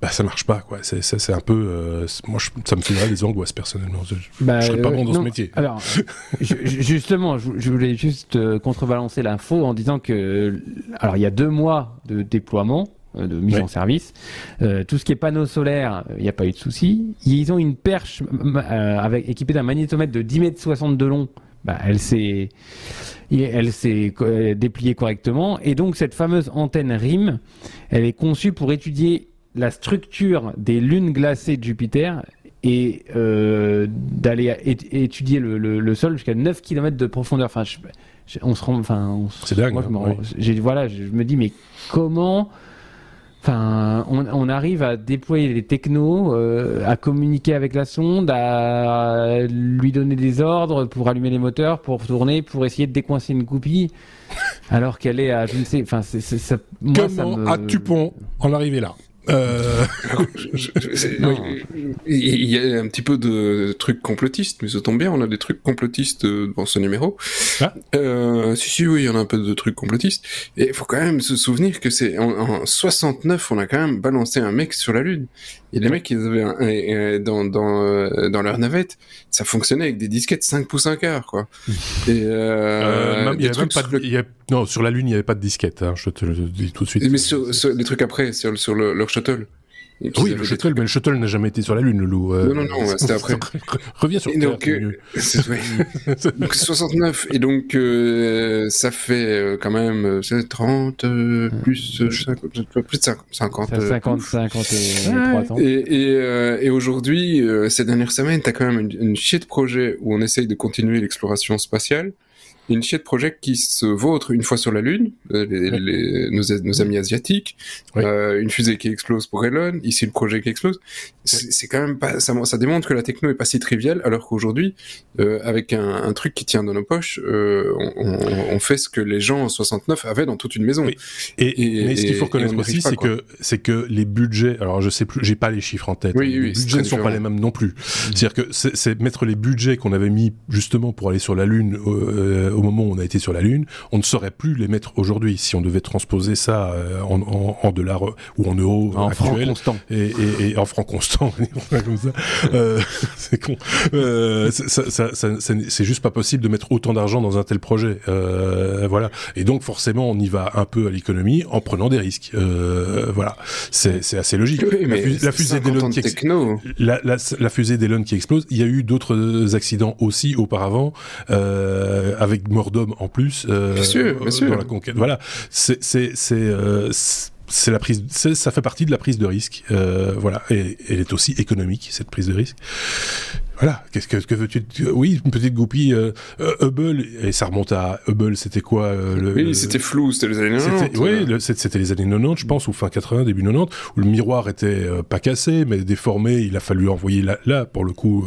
[SPEAKER 1] bah ça marche pas quoi. C'est un peu euh, moi je, ça me fait des angoisses personnellement. Je, bah, serais pas bon dans ce métier.
[SPEAKER 3] Alors (laughs) justement, je, voulais juste contrebalancer l'info en disant que alors il y a deux mois de déploiement euh, de mise en service. Euh, tout ce qui est panneaux solaires, il n'y a pas eu de souci. Ils ont une perche euh, avec, équipée d'un magnétomètre de 10 mètres 60 de long. Bah, elle s'est elle s'est dépliée correctement et donc cette fameuse antenne RIM, elle est conçue pour étudier la structure des lunes glacées de Jupiter et d'aller étudier le, le, sol jusqu'à 9 km de profondeur. Enfin, on se rend, enfin,
[SPEAKER 1] c'est dingue.
[SPEAKER 3] Moi, je, me, voilà, je me dis mais comment Enfin, on, arrive à déployer les technos, euh, à communiquer avec la sonde, à lui donner des ordres pour allumer les moteurs, pour tourner, pour essayer de décoincer une goupille, alors qu'elle est à je ne sais. Enfin, c'est ça.
[SPEAKER 1] Moi, Comment ça me... as-tu en arriver là? Euh... (laughs)
[SPEAKER 2] il y a un petit peu de trucs complotistes, mais ça tombe bien, on a des trucs complotistes euh, dans ce numéro. Ah. Euh, si, si, oui, il y en a un peu de trucs complotistes. Et il faut quand même se souvenir que c'est en, en, 69, on a quand même balancé un mec sur la Lune. Et les mecs, ils avaient un, dans, dans, euh, dans leur navette, ça fonctionnait avec des disquettes 5 pouces 1 quart, quoi. (laughs)
[SPEAKER 1] Et, euh, il y avait pas de, il non, sur la Lune, il n'y avait pas de disquette, hein, je te le dis tout de suite.
[SPEAKER 2] Mais sur, sur les trucs après, sur, sur le, leur shuttle.
[SPEAKER 1] Oui, le shuttle, mais le shuttle n'a jamais été sur la Lune, le loup.
[SPEAKER 2] Euh, non, non, non, c'était après. (laughs)
[SPEAKER 1] Reviens sur Terre, (laughs) donc,
[SPEAKER 2] euh, donc 69, et donc euh, ça fait euh, quand même 30 euh, plus, 50, plus de 50. 50,
[SPEAKER 3] 50 53 ans.
[SPEAKER 2] Et, et, et aujourd'hui, ces dernières semaines, tu as quand même une, une chier de projets où on essaye de continuer l'exploration spatiale de projets qui se vautre une fois sur la Lune, euh, les, nos, amis asiatiques, euh, une fusée qui explose pour Elon, ici le projet qui explose. C'est quand même pas, ça, ça, démontre que la techno est pas si triviale, alors qu'aujourd'hui, euh, avec un, un, truc qui tient dans nos poches, euh, on, on, fait ce que les gens en 69 avaient dans toute une maison.
[SPEAKER 1] Et, et, mais ce qu'il faut reconnaître aussi, c'est que c'est que les budgets, alors je sais plus, j'ai pas les chiffres en tête.
[SPEAKER 2] Oui,
[SPEAKER 1] les budgets ne sont pas les mêmes non plus. Mmh. C'est-à-dire que c'est mettre les budgets qu'on avait mis justement pour aller sur la Lune au moment où on a été sur la Lune, on ne saurait plus les mettre aujourd'hui si on devait transposer ça euh, en, en, en, dollars ou en euros
[SPEAKER 3] en francs constants
[SPEAKER 1] et, et, et, en francs constants (laughs) comme ça. Euh, (laughs) c'est con. Euh, ça, ça, ça, c'est juste pas possible de mettre autant d'argent dans un tel projet. Euh, voilà. Et donc forcément, on y va un peu à l'économie en prenant des risques. Euh, voilà. C'est assez logique.
[SPEAKER 2] la, fusée d'Elon qui
[SPEAKER 1] la, la, la, fusée d'Elon qui explose. Il y a eu d'autres accidents aussi auparavant euh, avec mort d'hommes en plus
[SPEAKER 2] euh, bien sûr, bien sûr.
[SPEAKER 1] dans la conquête. Voilà, c'est c'est euh, c'est la prise, ça fait partie de la prise de risque, euh, voilà, et elle est aussi économique cette prise de risque. Voilà, qu'est-ce que, que veux-tu Oui, une petite goupille euh, euh, Hubble et ça remonte à Hubble, c'était quoi euh, le,
[SPEAKER 2] Oui, c'était flou, c'était les années 90.
[SPEAKER 1] Oui, c'était les années 90, je pense, ou fin 80, début 90, où le miroir était pas cassé, mais déformé. Il a fallu envoyer là, là pour le coup,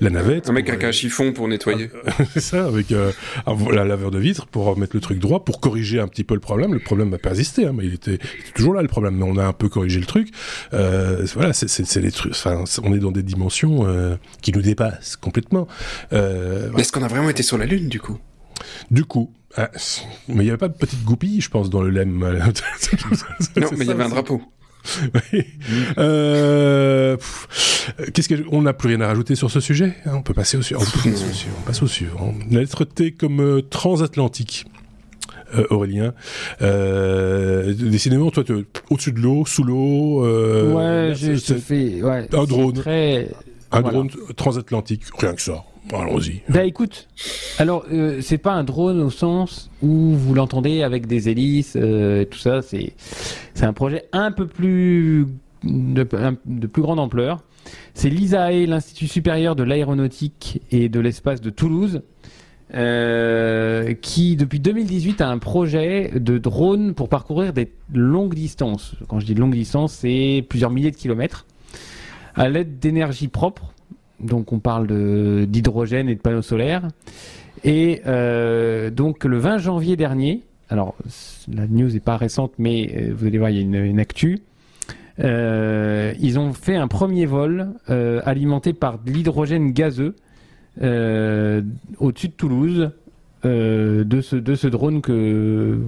[SPEAKER 1] la navette.
[SPEAKER 2] Un mec avec un chiffon pour nettoyer. (laughs)
[SPEAKER 1] C'est ça, avec la laveur de vitre pour remettre le truc droit, pour corriger un petit peu le problème. Le problème a persisté, hein, mais il était, il était, toujours là le problème. Mais on a un peu corrigé le truc. voilà, c'est les trucs. Enfin, on est dans des dimensions qui nous dépasse complètement.
[SPEAKER 2] Euh, Est-ce qu'on a vraiment été sur la Lune, du coup?
[SPEAKER 1] Du coup. Ah, mais il n'y avait pas de petite goupille, je pense, dans le LEM. (laughs)
[SPEAKER 2] non, mais il y avait un drapeau. (laughs)
[SPEAKER 1] Oui. Euh, Qu'est-ce que on n'a plus rien à rajouter sur ce sujet hein, On peut passer au suivant. On, passe au suivant. La lettre T comme euh, transatlantique. Euh, Aurélien. Euh, décidément, toi, au-dessus de l'eau, sous l'eau.
[SPEAKER 3] Euh, ouais, j'ai fait ouais,
[SPEAKER 1] un drone.
[SPEAKER 3] Très
[SPEAKER 1] un drone transatlantique, rien que ça. Allons-y.
[SPEAKER 3] Bah écoute, alors euh, c'est pas un drone au sens où vous l'entendez avec des hélices, euh, tout ça. C'est c'est un projet un peu plus de, de plus grande ampleur. C'est l'ISAE, l'Institut supérieur de l'aéronautique et de l'espace de Toulouse, euh, qui depuis 2018 a un projet de drone pour parcourir des longues distances. Quand je dis longue distance, c'est plusieurs milliers de kilomètres à l'aide d'énergie propre. Donc on parle d'hydrogène et de panneaux solaires. Et euh, donc le 20 janvier dernier, alors la news n'est pas récente, mais euh, vous allez voir, il y a une, actu. Euh, ils ont fait un premier vol alimenté par de l'hydrogène gazeux au-dessus de Toulouse de, ce, de ce drone que,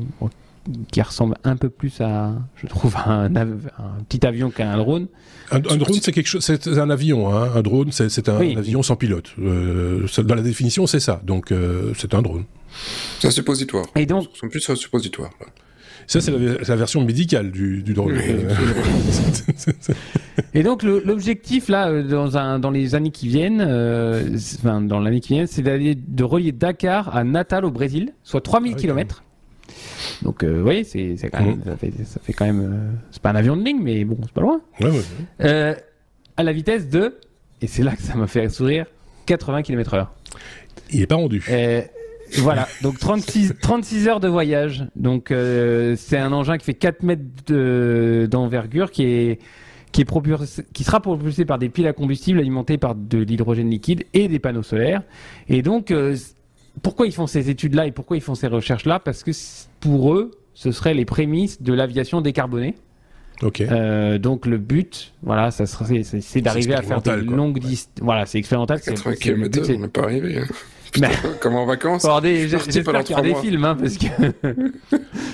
[SPEAKER 3] qui ressemble un peu plus à, je trouve, un, un petit avion qu'à un drone.
[SPEAKER 1] Un, drone, c'est quelque chose, c'est un avion. Hein. Un drone, c'est un, avion sans pilote. Euh, dans la définition, c'est ça. Donc, euh, c'est un drone.
[SPEAKER 2] C'est un suppositoire.
[SPEAKER 3] Et donc,
[SPEAKER 2] sont plus un suppositoire.
[SPEAKER 1] Ça, c'est la, version médicale du, drone. (laughs)
[SPEAKER 3] Et donc, l'objectif, là, euh, dans, un, dans les années qui viennent, enfin, dans l'année qui vient, c'est d'aller de relier Dakar à Natal au Brésil, soit 3000 ah km. Donc, euh, vous voyez, c'est, quand même, ça, fait, ça fait quand même. Euh, c'est pas un avion de ligne, mais bon, c'est pas loin.
[SPEAKER 1] Ouais, ouais,
[SPEAKER 3] euh, à la vitesse de, et c'est là que ça m'a fait sourire, 80 km/h.
[SPEAKER 1] Il est pas rendu.
[SPEAKER 3] voilà, donc 36, 36 (laughs) heures de voyage. Donc, c'est un engin qui fait 4 mètres d'envergure, qui est qui, est propulsé, qui sera propulsé par des piles à combustible alimentées par de l'hydrogène liquide et des panneaux solaires. Et donc, pourquoi ils font ces études-là et pourquoi ils font ces recherches-là? Parce que pour eux, ce seraient les prémices de l'aviation décarbonée. Euh, donc le but, voilà, ça serait, c'est d'arriver à faire des longues distances. Voilà, c'est expérimental.
[SPEAKER 2] 80 km on n'est pas arrivé. Hein. (laughs) Putain, comme en vacances?
[SPEAKER 3] J'espère qu'il y a des films, hein, parce que.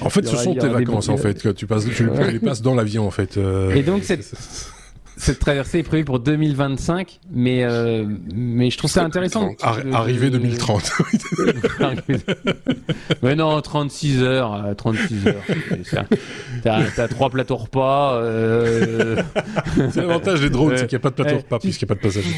[SPEAKER 1] en fait, (laughs) ce sont tes vacances, en fait, que tu passes, tu les passes dans l'avion, en fait. Euh,
[SPEAKER 3] et donc cette, (laughs) cette traversée est prévue pour 2025, mais, euh, mais je trouve ça intéressant.
[SPEAKER 1] Arrivée 2030. (laughs)
[SPEAKER 3] mais non, 36 heures. 36 euh, heures. T'as trois plateaux repas. Euh... (laughs)
[SPEAKER 1] C'est l'avantage des drones, c'est qu'il n'y a pas de plateau repas puisqu'il n'y a pas de passagers.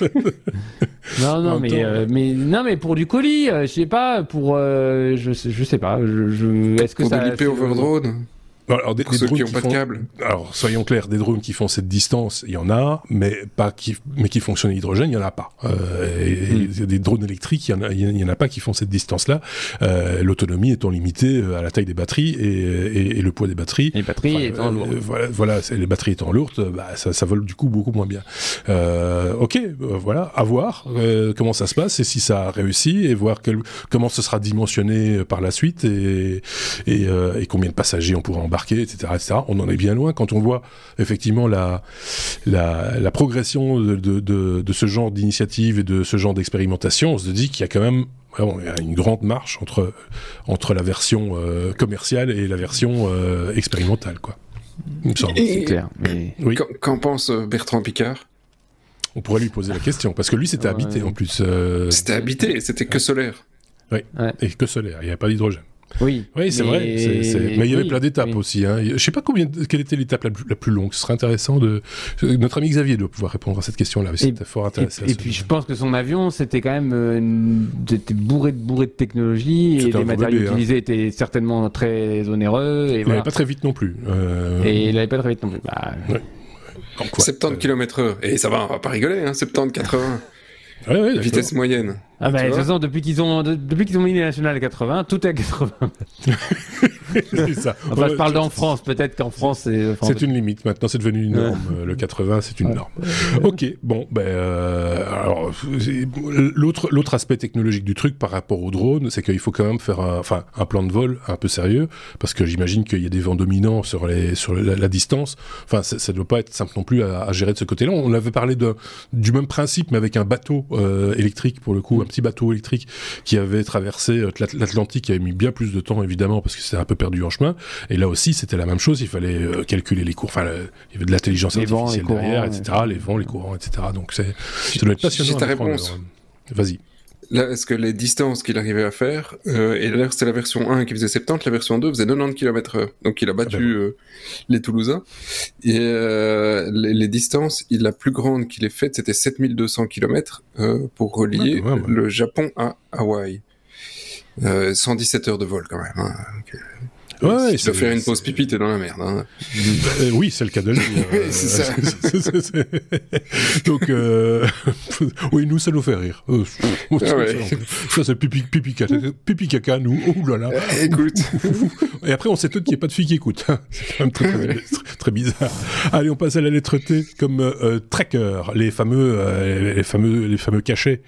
[SPEAKER 1] (laughs)
[SPEAKER 3] non, non, mais, euh, mais, non, mais pour du colis, je sais pas, pour. je, je sais pas. Je, je... Est-ce que
[SPEAKER 2] pour
[SPEAKER 3] ça.
[SPEAKER 2] Pour over drone
[SPEAKER 1] alors, des, drones qui, ont pas de câble. Alors, soyons clairs, des drones qui font cette distance, il y en a, mais pas qui, mais qui fonctionnent à l'hydrogène, il y en a pas. Euh, et, hmm. Des drones électriques, il y en a, il y en a pas qui font cette distance-là. Euh, L'autonomie étant limitée euh, à la taille des batteries et, et, et le poids des batteries.
[SPEAKER 3] Les batteries étant lourdes.
[SPEAKER 1] Euh, voilà, voilà les batteries étant lourdes, bah, ça, ça, vole du coup beaucoup moins bien. Euh, ok, voilà, à voir comment ça se passe et si ça a réussi et voir quel, comment ce sera dimensionné par la suite et, et, et combien de passagers on pourra etc., etc. On en est bien loin quand on voit effectivement la, la, progression de, de, ce genre d'initiative et de ce genre d'expérimentation. On se dit qu'il y a quand même une grande marche entre, entre la version euh, commerciale et la version euh, expérimentale. Quoi.
[SPEAKER 3] C'est clair.
[SPEAKER 2] Oui. Qu'en pense euh, Bertrand Picard
[SPEAKER 1] on pourrait lui poser la question, parce que lui, c'était habité en plus.
[SPEAKER 2] C'était habité, c'était que solaire.
[SPEAKER 1] Oui, et que solaire, il n'y a pas d'hydrogène.
[SPEAKER 3] Oui,
[SPEAKER 1] oui c'est vrai. Mais il y avait plein d'étapes aussi. Hein. Je sais pas combien, quelle était l'étape la, plus longue. Ce serait intéressant de. Notre ami Xavier doit pouvoir répondre à cette question-là. C'était fort intéressant.
[SPEAKER 3] Et, puis je pense que son avion, c'était quand même euh, bourré de bourré de technologie et les matériaux hein. utilisés étaient certainement très onéreux. Et
[SPEAKER 1] il n'allait pas très vite non plus.
[SPEAKER 3] Euh. Et il n'allait pas très vite non plus. Bah...
[SPEAKER 2] 70 km/h. Et ça va, on va pas rigoler, hein, 70, 80. Ouais, vitesse moyenne.
[SPEAKER 3] Ah bah, de toute façon, depuis qu'ils ont, depuis qu'ils ont mis les nationales à 80, tout est à 80. (laughs) c'est ça. Enfin, je parle d'en France, peut-être qu'en France, c'est...
[SPEAKER 1] c'est une limite. Maintenant, c'est devenu une norme. Le 80, c'est une norme. ok, bon, ben, euh, alors, l'autre, l'autre aspect technologique du truc par rapport au drone, c'est qu'il faut quand même faire un, enfin, un plan de vol un peu sérieux, parce que j'imagine qu'il y a des vents dominants sur les, sur la, distance. Enfin, ça, ne doit pas être simple non plus à, gérer de ce côté-là. On avait parlé de, du même principe, mais avec un bateau euh, électrique pour le coup, un petit bateau électrique qui avait traversé euh, l'Atlantique, qui avait mis bien plus de temps évidemment parce que c'était un peu perdu en chemin. Et là aussi, c'était la même chose. Il fallait euh, calculer les cours. Enfin, il y avait de l'intelligence artificielle derrière, etc. Les vents, les courants, etc. Donc c'est, ça doit être passionnant.
[SPEAKER 2] ta réponse.
[SPEAKER 1] Vas-y.
[SPEAKER 2] Là, est-ce que les distances qu'il arrivait à faire, euh, et là c'était la version 1 qui faisait 70, la version 2 faisait 90 km/h. Donc il a battu ah ben euh, les Toulousains. Et euh, les, distances, la plus grande qu'il ait faite, c'était 7200 km pour relier le Japon à Hawaï. 117 heures de vol quand même. Hein. Ouais, si tu dois faire une pause pipi, t'es dans la merde. Hein.
[SPEAKER 1] Euh, oui, c'est le cas de le dire. (laughs)
[SPEAKER 2] c'est ça. (laughs)
[SPEAKER 1] Donc, euh... (laughs) oui, nous, ça nous fait rire. Euh, ah ouais. Ça, c'est pipi, pipi, caca, pipi caca, nous. Ouh là là.
[SPEAKER 2] Euh, écoute.
[SPEAKER 1] Et après, on s'étonne qu'il n'y ait pas de filles qui écoutent. c'est quand même très, très, très, bizarre. Allez, on passe à la lettre T comme euh, tracker, les fameux, les fameux, les fameux cachets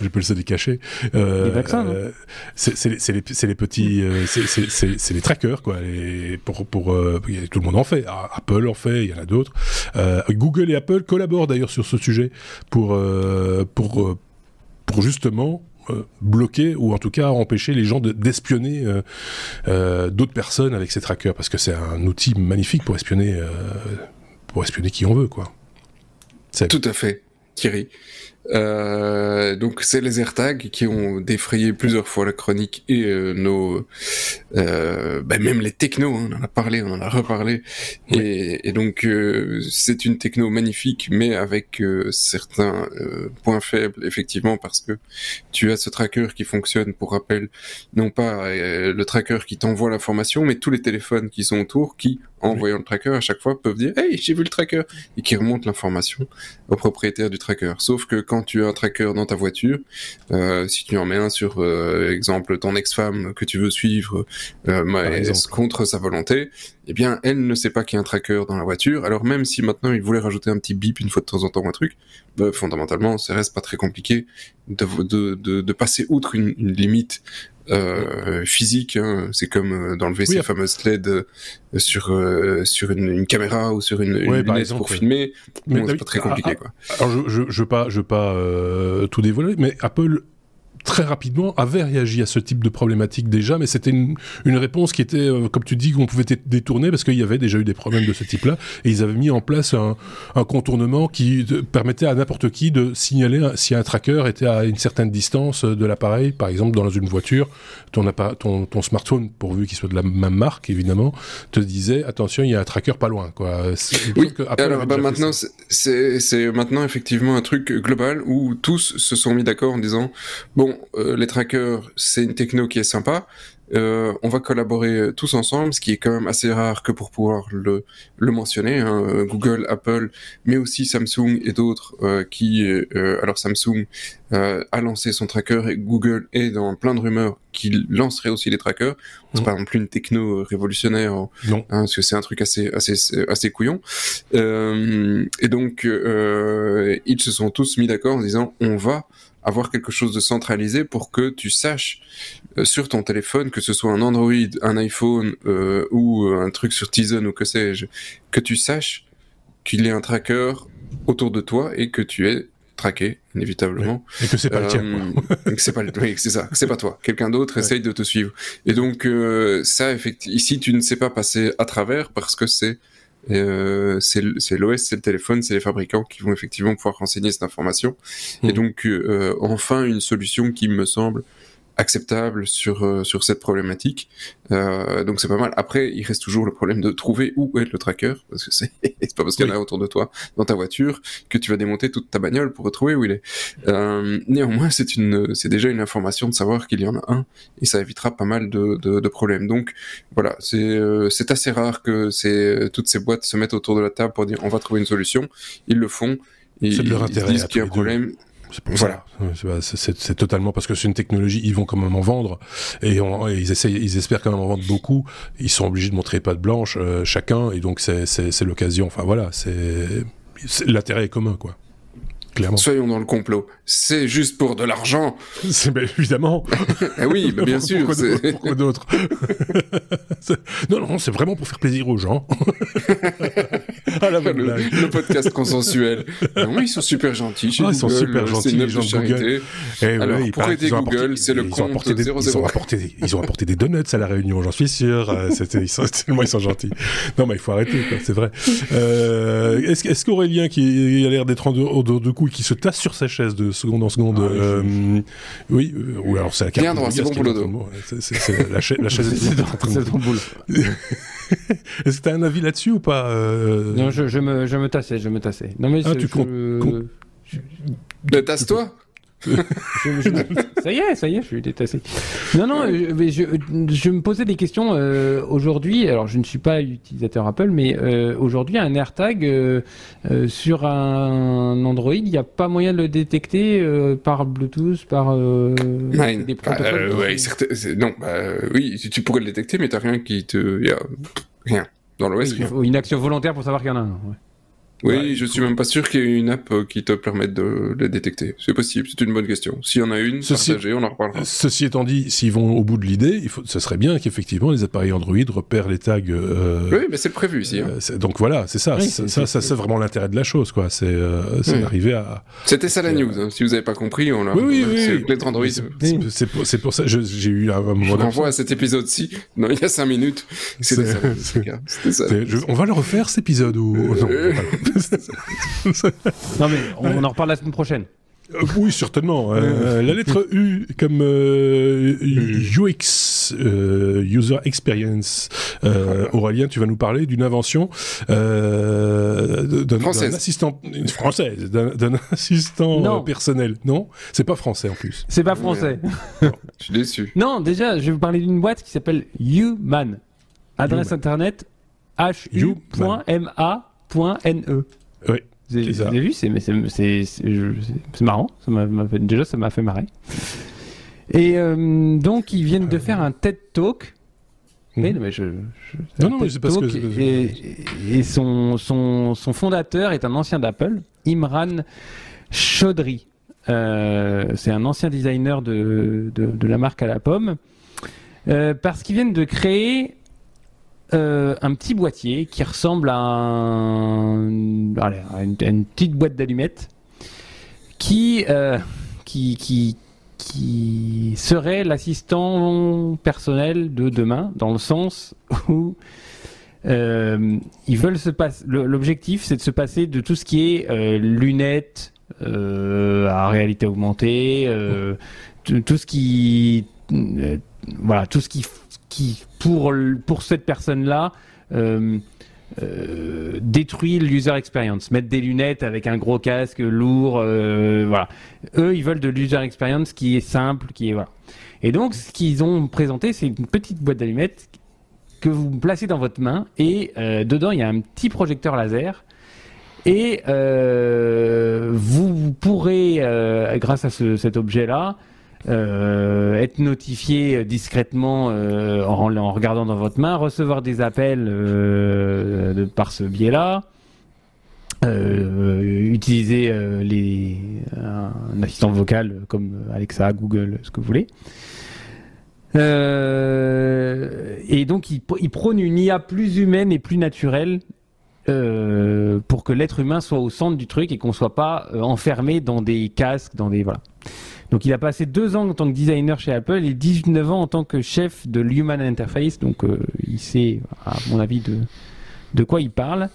[SPEAKER 1] j'appelle ça des cachets.
[SPEAKER 3] Euh, vaccins, euh,
[SPEAKER 1] c'est les, les, petits, euh, c'est les trackers quoi. Pour pour euh, tout le monde en fait. Ah, Apple en fait, il y en a d'autres. Euh, Google et Apple collaborent d'ailleurs sur ce sujet pour pour pour justement bloquer ou en tout cas empêcher les gens d'espionner euh, d'autres personnes avec ces trackers parce que c'est un outil magnifique pour espionner pour espionner qui on veut quoi.
[SPEAKER 2] Tout à fait, Thierry. Euh, donc c'est les AirTags qui ont défrayé plusieurs fois la chronique et euh, nos, euh, ben même les technos, hein, on en a parlé, on en a reparlé, et, et, donc euh, c'est une techno magnifique, mais avec euh, certains points faibles effectivement parce que tu as ce tracker qui fonctionne pour rappel, non pas le tracker qui t'envoie l'information, mais tous les téléphones qui sont autour qui en voyant le tracker à chaque fois peuvent dire hey j'ai vu le tracker! et qui remontent l'information au propriétaire du tracker. Sauf que quand tu as un tracker dans ta voiture, euh, si tu en mets un sur euh, exemple ton ex-femme que tu veux suivre euh, contre sa volonté, eh bien elle ne sait pas qu'il y a un tracker dans la voiture. Alors même si maintenant il voulait rajouter un petit bip une fois de temps en temps ou un truc, bah, fondamentalement ça reste pas très compliqué de, de, de, de passer outre une, une limite euh, physique. Hein. C'est comme euh, d'enlever ces fameuses LED euh, sur euh, sur une, une, caméra ou sur une, une lunette pour filmer. Mais c'est pas très compliqué. quoi.
[SPEAKER 1] Alors je je, je veux pas je veux pas tout dévoiler, mais Apple très rapidement avait réagi à ce type de problématique déjà, mais c'était une, une, réponse qui était, euh, comme tu dis, qu'on pouvait détourner parce qu'il y avait déjà eu des problèmes de ce type-là, et ils avaient mis en place un, un contournement qui permettait à n'importe qui de signaler si un tracker était à une certaine distance de l'appareil, par exemple dans une voiture, ton, ton, ton smartphone, pourvu qu'il soit de la même marque évidemment, te disait attention, il y a un tracker pas loin. Quoi.
[SPEAKER 2] Oui. Alors bah, maintenant, c'est maintenant effectivement un truc global où tous se sont mis d'accord en disant bon euh, les trackers, c'est une techno qui est sympa. Euh, on va collaborer tous ensemble, ce qui est quand même assez rare que pour pouvoir le, le mentionner. Hein. Google, Apple, mais aussi Samsung et d'autres euh, qui, alors Samsung a lancé son tracker et Google est dans plein de rumeurs qu'il lancerait aussi les trackers. C'est pas non plus une techno révolutionnaire, hein, parce que c'est un truc assez assez assez couillon. et donc ils se sont tous mis d'accord en disant on va avoir quelque chose de centralisé pour que tu saches euh, sur ton téléphone, que ce soit un Android, un iPhone euh, ou euh, un truc sur Tizen ou que sais-je, que tu saches qu'il y a un tracker autour de toi et que tu es traqué inévitablement.
[SPEAKER 1] Et que c'est pas le tien
[SPEAKER 2] c'est pas oui, c'est ça. C'est pas toi. Quelqu'un d'autre essaye de te suivre. Et donc ça effectivement ici tu ne sais pas passer à travers parce que c'est euh, c'est l'OS, c'est le téléphone, c'est les fabricants qui vont effectivement pouvoir renseigner cette information. Et mmh. donc, euh, enfin, une solution qui me semble acceptable sur euh, sur cette problématique. Euh, donc c'est pas mal. Après, il reste toujours le problème de trouver où est le tracker, parce que c'est (laughs) pas parce qu'il y en a autour de toi dans ta voiture que tu vas démonter toute ta bagnole pour retrouver où il est. Euh, néanmoins, c'est une c'est déjà une information de savoir qu'il y en a un et ça évitera pas mal de de, de problèmes. Donc voilà, c'est euh, c'est assez rare que c'est toutes ces boîtes se mettent autour de la table pour dire on va trouver une solution. Ils le font.
[SPEAKER 1] De leur.
[SPEAKER 2] Ils disent qu'il y a un problème.
[SPEAKER 1] Voilà. C'est totalement parce que c'est une technologie, ils vont quand même en vendre et, ils essayent, ils espèrent quand même en vendre beaucoup. Ils sont obligés de montrer pas de blanche euh, chacun et donc c'est l'occasion. Enfin voilà, c'est l'intérêt est commun quoi.
[SPEAKER 2] Soyons dans le complot. C'est juste pour de l'argent. (laughs)
[SPEAKER 1] C'est évidemment.
[SPEAKER 2] eh oui, bien sûr.
[SPEAKER 1] Pourquoi d'autres (laughs) Non, non, c'est vraiment pour faire plaisir aux gens. (laughs)
[SPEAKER 2] ah, la le, le, podcast consensuel. Non, ils sont super gentils. Chez
[SPEAKER 1] ah,
[SPEAKER 2] Google,
[SPEAKER 1] ils sont super gentils, les gens de Google.
[SPEAKER 2] Eh Alors, ouais, pour aider Google, c'est le compte
[SPEAKER 1] des, 00. Ils ont, apporté des, ils ont apporté des donuts à la réunion, j'en suis sûr. Euh, ils sont, tellement ils sont gentils. Non, mais il faut arrêter, c'est vrai. Euh, Est-ce est qu'Aurélien, qui a l'air d'être en dehors de coup, qui se tasse sur sa chaise de seconde en seconde. Ah, euh, oui, euh, ou alors c'est la carte.
[SPEAKER 2] droit, c'est bon pour le dos.
[SPEAKER 1] C'est la, chaise, la chaise (laughs) est
[SPEAKER 3] ton boule. (laughs)
[SPEAKER 1] Est-ce que tu as un avis là-dessus ou pas euh...
[SPEAKER 3] Non, je, je, me, je me tassais, je me tassais. Non mais
[SPEAKER 1] ah, tu comptes.
[SPEAKER 2] Je... tasse-toi (laughs)
[SPEAKER 3] ça y est, ça y est, je suis détassé. Non, non, je, mais je, je me posais des questions euh, aujourd'hui. Alors, je ne suis pas utilisateur Apple, mais euh, aujourd'hui, un AirTag euh, sur un Android, il n'y a pas moyen de le détecter par Bluetooth, par
[SPEAKER 2] Ouais,
[SPEAKER 3] des
[SPEAKER 2] bah,
[SPEAKER 3] protocoles.
[SPEAKER 2] ouais, certes- c'est- non, bah, oui, tu, tu pourrais le détecter, mais t'as rien qui te, y a rien dans l'OS.
[SPEAKER 3] Oui, il faut une action volontaire pour savoir qu'il y en a un. ouais.
[SPEAKER 2] Oui,
[SPEAKER 1] Ouais,
[SPEAKER 2] je suis même pas sûr qu'il y ait une app euh, qui te permette de le détecter. C'est possible, c'est une bonne question. S'il y en a une,
[SPEAKER 1] Ceci-
[SPEAKER 2] partagez, on en reparlera.
[SPEAKER 1] Ceci étant dit, s'ils vont au bout de l'idée, il faut, ce serait bien qu'effectivement les appareils Android repèrent les tags. euh,
[SPEAKER 2] Oui, mais c'est le prévu ici. hein.
[SPEAKER 1] euh, donc voilà, c'est ça.
[SPEAKER 3] Oui,
[SPEAKER 1] ça,
[SPEAKER 3] c'est-
[SPEAKER 1] ça,
[SPEAKER 3] c'est-
[SPEAKER 1] ça, c'est vraiment l'intérêt de la chose, quoi. C'est euh,
[SPEAKER 2] Oui.
[SPEAKER 1] d'arriver à.
[SPEAKER 2] C'était ça la news. hein. Si vous avez pas compris, on l'a.
[SPEAKER 1] Oui, oui, oui.
[SPEAKER 2] C'est
[SPEAKER 1] oui.
[SPEAKER 2] Android.
[SPEAKER 1] C'est- pour, pour ça. je- J'ai eu un, un
[SPEAKER 2] Je
[SPEAKER 1] moment. d'absence.
[SPEAKER 2] renvoie à cet épisode-ci. Non, il y a 5 minutes. C'était ça. les
[SPEAKER 1] je- on va le refaire cet épisode ou (laughs) (laughs) non,
[SPEAKER 3] mais on, on en reparle la semaine prochaine.
[SPEAKER 1] Euh, Oui, certainement. Euh, la lettre U comme euh, UX, euh, User Experience. Euh, Aurélien, tu vas nous parler d'une invention euh, d'un assistant une française, d'un assistant
[SPEAKER 3] Non.
[SPEAKER 1] personnel. Non, c'est pas français en plus.
[SPEAKER 3] C'est pas français. (laughs)
[SPEAKER 2] Je suis déçu.
[SPEAKER 3] Non, déjà, je vais vous parler d'une boîte qui s'appelle Human. Adresse
[SPEAKER 1] Human.
[SPEAKER 3] internet hu.ma.ne.
[SPEAKER 1] Oui.
[SPEAKER 3] Vous avez, vous vu, c'est mais marrant. Ça déjà, ça m'a fait marrer. Et euh, donc, ils viennent de faire un TED Talk. Oui, non, mais je, je-
[SPEAKER 1] Non, non, mais c'est parce que-
[SPEAKER 3] Et, et son, son, son fondateur est un ancien d'Apple, Imran Chaudhry. Euh, c'est un ancien designer de, de, de la marque à la pomme. Euh, parce qu'ils viennent de créer euh, un petit boîtier qui ressemble à, une, petite boîte d'allumettes qui, euh, qui, qui, qui serait l'assistant personnel de demain, dans le sens où euh, ils veulent se passer. L'objectif, c'est de se passer de tout ce qui est lunettes à réalité augmentée, tout ce qui, voilà, tout ce qui, qui pour pour cette personne-là. euh, euh, détruit l'user experience, mettre des lunettes avec un gros casque lourd, euh, voilà. Eux, ils veulent de l'user experience qui est simple, qui est voilà. Et donc, ce qu'ils ont présenté, c'est une petite boîte d'allumettes que vous placez dans votre main et dedans il y a un petit projecteur laser et vous pourrez, grâce à ce- cet objet-là, être notifié discrètement euh, en, regardant dans votre main, recevoir des appels euh, par ce biais-là, euh, utiliser euh, les, un assistant vocal comme Alexa, Google, ce que vous voulez. Euh, et donc, il, il prône une IA plus humaine et plus naturelle euh, pour que l'être humain soit au centre du truc et qu'on soit pas euh, enfermé dans des casques, dans des voilà. Donc, il a passé deux ans en tant que designer chez Apple et 19 ans en tant que chef de l'Human Interface. Donc, euh, il sait, à mon avis, de quoi il parle.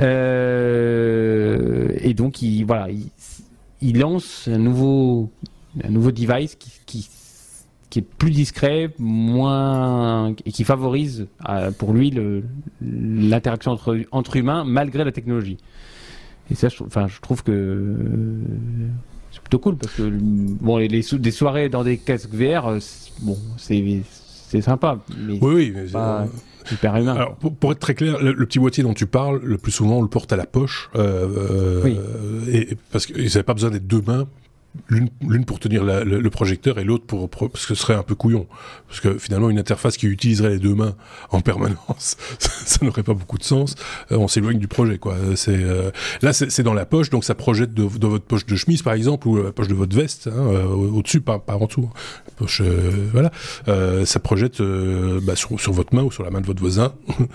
[SPEAKER 3] Euh, et donc, il il, lance un nouveau un nouveau device qui, est plus discret, moins et qui favorise euh, pour lui l'interaction entre humains malgré la technologie. Et ça, enfin, je trouve que plutôt cool parce que bon, les, sou- des soirées dans des casques VR, euh, c'est- bon, c'est sympa, mais
[SPEAKER 1] Oui, oui. Mais,
[SPEAKER 3] pas
[SPEAKER 1] euh. Alors, pour, pour être très clair, le, le petit boîtier dont tu parles, le plus souvent, on le porte à la poche. euh, euh,
[SPEAKER 3] Oui.
[SPEAKER 1] et, parce qu'ils n'avaient pas besoin d'être deux mains. L'une l'une pour tenir la- le, le projecteur et l'autre pour, pour- parce que ce serait un peu couillon. Parce que finalement une interface qui utiliserait les deux mains en permanence (laughs) ça, ça n'aurait pas beaucoup de sens. Euh, on s'éloigne du projet quoi. C'est euh, là c'est c'est dans la poche donc ça projette de, dans votre poche de chemise par exemple ou la poche de votre veste hein, euh, au- au-dessus pas, pas en dessous La poche euh, voilà. Euh, ça projette euh, bah, sur, sur votre main ou sur la main de votre voisin. (laughs)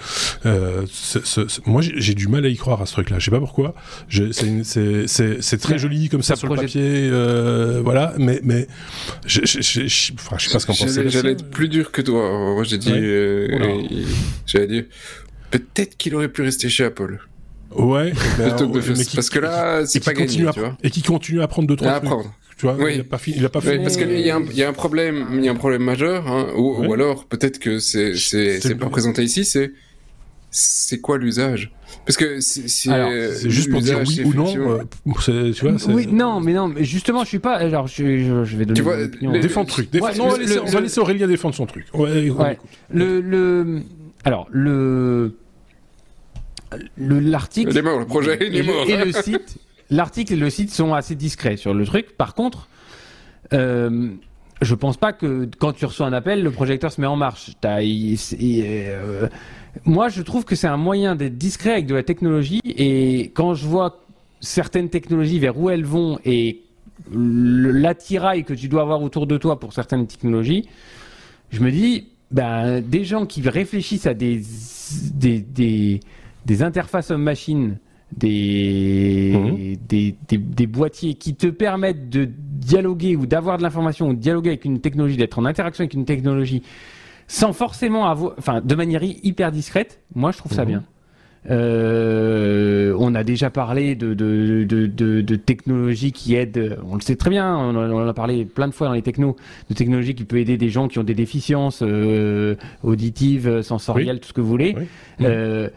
[SPEAKER 1] Euh, c'est- moi j'ai du mal à y croire à ce truc là je sais pas pourquoi. Je- c'est une- c'est c'est- c'est très
[SPEAKER 3] Mais
[SPEAKER 1] joli comme ça,
[SPEAKER 3] ça
[SPEAKER 1] sur le papier euh, voilà mais mais je, je, je, je- enfin, je sais pas ce qu'en pensez
[SPEAKER 2] J'allais être plus dur que toi. Moi, j'ai dit,
[SPEAKER 1] Ouais.
[SPEAKER 2] euh, j'allais dire, peut-être qu'il aurait pu rester chez Apple.
[SPEAKER 1] ouais (laughs)
[SPEAKER 2] Plutôt que faire-
[SPEAKER 1] mais qui-
[SPEAKER 2] parce que là, c'est pas gagné,
[SPEAKER 1] continue à,
[SPEAKER 2] tu vois.
[SPEAKER 1] et qui continue à apprendre deux trois
[SPEAKER 2] À
[SPEAKER 1] trucs
[SPEAKER 2] apprendre.
[SPEAKER 1] tu vois
[SPEAKER 2] Oui.
[SPEAKER 1] il a pas fini il a pas
[SPEAKER 2] Oui,
[SPEAKER 1] fait
[SPEAKER 2] parce qu'il y, a un- il y a un problème, il y a un problème majeur, hein, ou,
[SPEAKER 1] Ouais.
[SPEAKER 2] ou alors peut-être que c'est pas présenté ici, c'est c'est quoi l'usage? Parce que c'est
[SPEAKER 1] c'est juste pour dire oui ou non. Euh, tu vois,
[SPEAKER 3] oui, non, mais non, mais justement, je suis pas. Alors, je, je vais donner. Tu
[SPEAKER 1] vois, défendre le truc. non, on, va laisser, on va laisser Aurélien défendre son truc. Ouais,
[SPEAKER 3] ouais. Le, le, alors le, l'article.
[SPEAKER 2] Il est mort, le projet, il est mort.
[SPEAKER 3] Et, le site, l'article et le site sont assez discrets sur le truc. Par contre. Euh, je pense pas que quand tu reçois un appel, le projecteur se met en marche. Euh, moi, je trouve que c'est un moyen d'être discret avec de la technologie. Et quand je vois certaines technologies vers où elles vont et l'attirail que tu dois avoir autour de toi pour certaines technologies, je me dis, ben, des gens qui réfléchissent à des, des, des, des interfaces homme-machine des, mhm. des, des, boîtiers qui te permettent de dialoguer ou d'avoir de l'information ou de dialoguer avec une technologie, d'être en interaction avec une technologie sans forcément avoir, enfin, de manière hyper discrète, moi je trouve ça mhm. bien. Euh, on a déjà parlé de, de, de, de, technologies qui aident, on le sait très bien, on, en a parlé plein de fois dans les technos, de technologies qui peuvent aider des gens qui ont des déficiences euh, auditives, sensorielles, tout ce que vous voulez. Euh,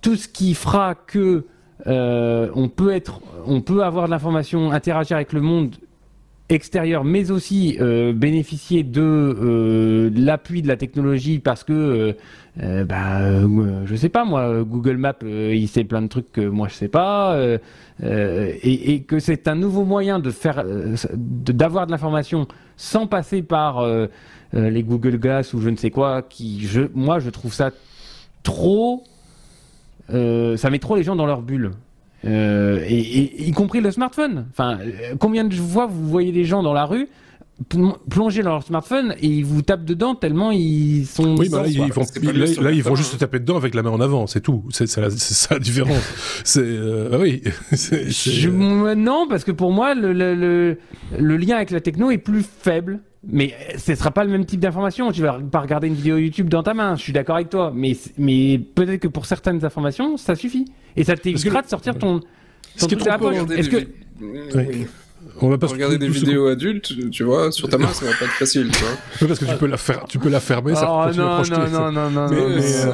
[SPEAKER 3] tout ce qui fera que euh, on peut être, on peut avoir de l'information, interagir avec le monde extérieur, mais aussi euh, bénéficier de euh, l'appui de la technologie parce que, bah, je sais pas moi, Google Maps, il sait plein de trucs que moi je sais pas, et, que c'est un nouveau moyen de faire, d'avoir de, l'information sans passer par les Google Glass ou je ne sais quoi, qui, moi, je trouve ça trop euh, ça met trop les gens dans leur bulle. Euh, et, y compris le smartphone. Enfin, combien de fois vous voyez des gens dans la rue plonger dans leur smartphone et ils vous tapent dedans tellement ils sont.
[SPEAKER 1] Oui, bah là, ils vont, là, ils vont juste se taper dedans avec la main en avant, c'est tout. C'est ça la différence. c'est euh, oui. (laughs)
[SPEAKER 3] non, parce que pour moi, le, le, le, lien avec la techno est plus faible. Mais ce sera pas le même type d'information. Tu vas pas regarder une vidéo YouTube dans ta main. Je suis d'accord avec toi. Mais, mais peut-être que pour certaines informations, ça suffit. Et ça t'évitera de sortir ton, ton
[SPEAKER 2] ce. Est-ce que... On va pas regarder des vidéos adultes, tu vois, sur ta main, ça va pas être facile, tu vois.
[SPEAKER 1] Parce que tu peux la faire, tu peux la fermer, ça
[SPEAKER 3] oh, non, non, non, non,
[SPEAKER 1] mais,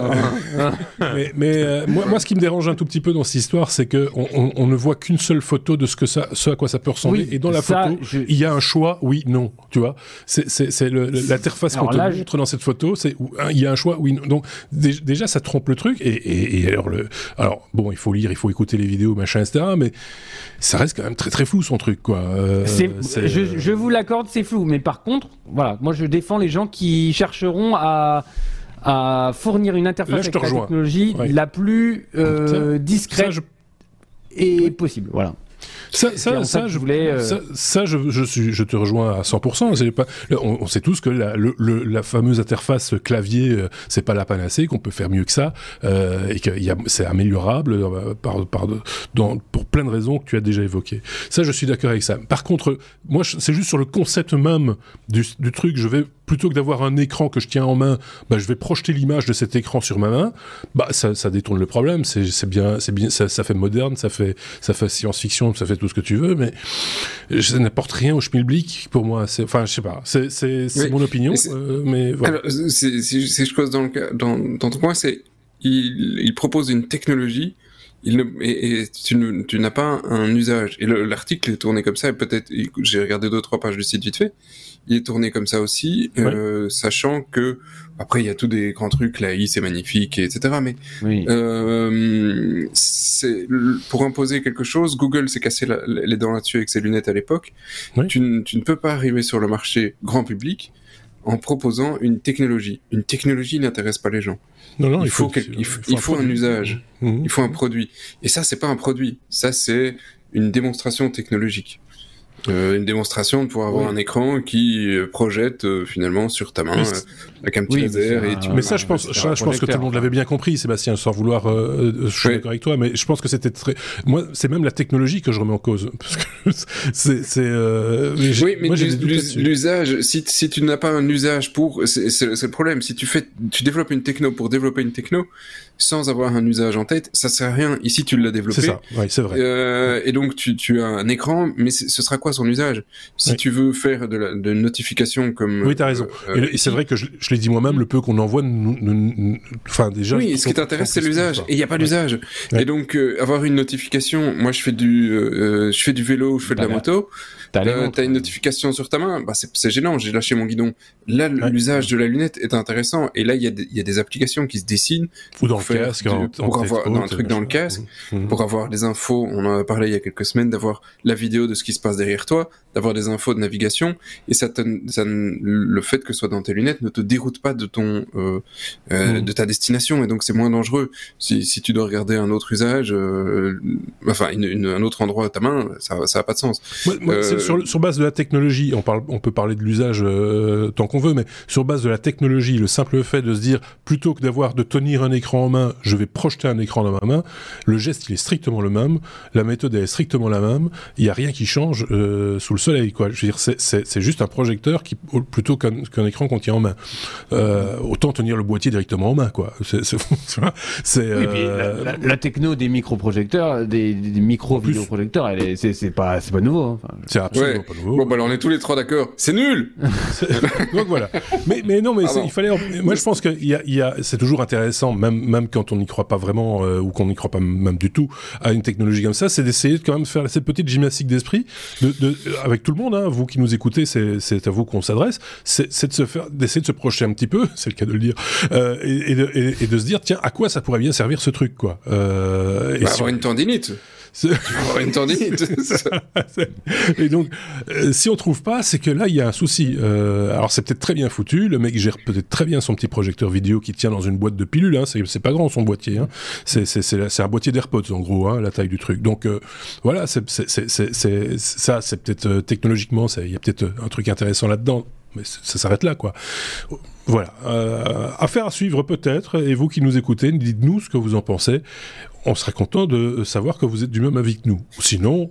[SPEAKER 1] non, (laughs) mais, mais, euh, moi, moi, ce qui me dérange un tout petit peu dans cette histoire, c'est que on, on, ne voit qu'une seule photo de ce que ça, ce à quoi ça peut ressembler, et dans la photo, il y a un choix, oui, non, tu vois. C'est, c'est, l'interface qu'on te montre dans cette photo, c'est il y a un choix, oui, non. Donc déjà, ça trompe le truc, et, et, et, alors le, alors bon, il faut lire, il faut écouter les vidéos, machin, etc. Mais ça reste quand même très très flou son truc, quoi.
[SPEAKER 3] Euh, je, vous l'accorde, c'est flou. Mais par contre, voilà, moi je défends les gens qui chercheront à, à fournir une interface avec la technologie la plus euh, discrète et possible. Voilà.
[SPEAKER 1] Ça, ça, ça, je voulais. Euh, ça, je, je, suis, je te rejoins à 100%. Pas, on, sait tous que la, le, la fameuse interface clavier, euh, c'est pas la panacée, qu'on peut faire mieux que ça, euh, et que c'est améliorable euh, par, par, dans, pour plein de raisons que tu as déjà évoquées. Ça, je suis d'accord avec ça. Par contre, moi, c'est juste sur le concept même du, du truc. Je vais plutôt que d'avoir un écran que je tiens en main, bah, je vais projeter l'image de cet écran sur ma main. Bah, ça, ça détourne le problème. C'est bien, c'est bien, ça, ça, fait moderne, ça fait, ça fait science-fiction, ça fait tout ce que tu veux, mais ça n'apporte rien au schmilblick pour moi. Enfin, je sais pas. C'est mon opinion, euh, mais voilà.
[SPEAKER 2] Alors, si je dans, le dans, dans ton point, c'est il, il propose une technologie il ne, et, tu, tu n'as pas un, usage. Et l'article est tourné comme ça, et peut-être, j'ai regardé deux, trois pages du site vite fait, il est tourné comme ça aussi, euh, sachant que, après, il y a tous des grands trucs, la I, c'est magnifique, etc. Mais, euh, pour imposer quelque chose, Google s'est cassé les dents là-dessus avec ses lunettes à l'époque. Tu, tu ne peux pas arriver sur le marché grand public en proposant une technologie. Une technologie n'intéresse pas les gens. Non, non, il, faut, il, faut, un, usage, mmh. il faut un produit. Et ça, c'est pas un produit, ça c'est une démonstration technologique. Euh, une démonstration de pouvoir avoir un écran qui euh, projette euh, finalement sur ta main avec un petit laser.
[SPEAKER 1] Et Mais ça, je pense, je, pense que tout le monde l'avait bien compris, Sébastien, sans vouloir. je suis d'accord avec toi, mais je pense que c'était très. Moi, c'est même la technologie que je remets en cause, (laughs) parce que c'est.
[SPEAKER 2] oui, mais l'usage. Si, si tu n'as pas un usage pour, c'est le problème. Si tu fais, tu développes une techno pour développer une techno, sans avoir un usage en tête, ça sert à rien. Ici, tu l'as développé.
[SPEAKER 1] C'est ça. Oui, c'est vrai.
[SPEAKER 2] et donc, tu, tu as un écran, mais ce sera quoi son usage? Si tu veux faire de la de notification comme
[SPEAKER 1] oui, t'as raison. et, c'est vrai que je, je l'ai dit moi-même, le peu qu'on envoie, enfin déjà.
[SPEAKER 2] Oui, ce qui t'intéresse, c'est l'usage. Et il n'y a pas d'usage. Et donc avoir une notification. Moi, je fais du je fais du vélo, je fais de la moto. T'as as une notification sur ta main, bah c'est gênant, j'ai lâché mon guidon. Là, l'usage de la lunette est intéressant. Et là, il y, y, a des applications qui se dessinent.
[SPEAKER 1] Ou dans le casque,
[SPEAKER 2] pour avoir un truc dans le casque, mmh. pour avoir des infos. On en a parlé il y a quelques semaines, d'avoir la vidéo de ce qui se passe derrière toi, d'avoir des infos de navigation. Et ça, ça, le fait que ce soit dans tes lunettes ne te déroute pas de ton, euh, euh, mmh. de ta destination. Et donc, c'est moins dangereux. Si, si tu dois regarder un autre usage, euh, enfin, une, un autre endroit à ta main, ça, ça a pas de sens.
[SPEAKER 1] Euh, sur, sur, base de la technologie, on, parle, on peut parler de l'usage euh, tant qu'on veut, mais sur base de la technologie, le simple fait de se dire, plutôt que d'avoir de tenir un écran en main, je vais projeter un écran dans ma main, le geste, il est strictement le même, la méthode est strictement la même, il n'y a rien qui change euh, sous le soleil, quoi. Je veux dire, c'est juste un projecteur qui, plutôt qu'un écran qu'on tient en main. Euh, autant tenir le boîtier directement en main, quoi.
[SPEAKER 3] C'est... (laughs) Oui, la, la, techno des microprojecteurs, des, des micro-vidéoprojecteurs, c'est pas, pas nouveau. Hein.
[SPEAKER 1] c'est absolument pas nouveau.
[SPEAKER 2] Bon, bah alors on est tous les trois d'accord. C'est nul (laughs)
[SPEAKER 1] Donc voilà. Mais, mais non, mais il fallait. Moi, je pense que y a, y a, c'est toujours intéressant, même, même quand on n'y croit pas vraiment euh, ou qu'on n'y croit pas même du tout à une technologie comme ça, c'est d'essayer de quand même faire cette petite gymnastique d'esprit de, de, avec tout le monde. Hein, vous qui nous écoutez, c'est à vous qu'on s'adresse. C'est de se faire, d'essayer de se projeter un petit peu, (laughs) c'est le cas de le dire, euh, et, et, de, et, de, se dire tiens, à quoi ça pourrait bien servir ce truc, quoi.
[SPEAKER 2] Euh, bah, avoir une tendinite. (laughs)
[SPEAKER 1] et donc, euh, si on trouve pas, c'est que là, il y a un souci. Euh, alors, c'est peut-être très bien foutu. Le mec gère peut-être très bien son petit projecteur vidéo qui tient dans une boîte de pilules. Hein. C'est pas grand son boîtier. Hein. C'est un boîtier d'AirPods, en gros, hein, la taille du truc. Donc, euh, voilà, c'est ça, c'est peut-être technologiquement, il y a peut-être un truc intéressant là-dedans mais ça s'arrête là, quoi. Voilà. Euh, affaire à suivre peut-être, et vous qui nous écoutez, dites-nous ce que vous en pensez. On serait content de savoir que vous êtes du même avis que nous. Sinon,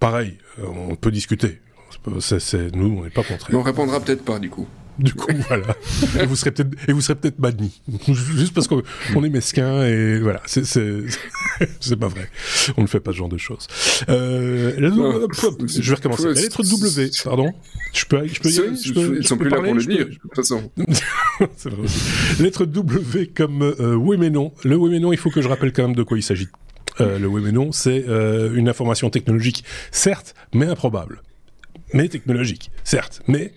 [SPEAKER 1] pareil, euh, on peut discuter. nous, on n'est pas contre.
[SPEAKER 2] Mais on répondra peut-être pas, du coup.
[SPEAKER 1] Du coup, voilà. et vous serez peut-être, et vous serez peut-être banni. (laughs) Juste parce qu'on est mesquin et voilà. C'est, (laughs) c'est, pas vrai. On ne fait pas ce genre de choses. Euh, je vais recommencer. La lettre W, pardon? Je peux, je peux y aller? Je peux,
[SPEAKER 2] Ils sont plus là pour le dire, de toute façon. (laughs)
[SPEAKER 1] c'est vrai aussi. Lettre W comme, euh, oui mais non. Le oui mais non, il faut que je rappelle quand même de quoi il s'agit. Euh, le oui mais non, c'est euh, une information technologique, certes, mais improbable. Mais technologique, certes, mais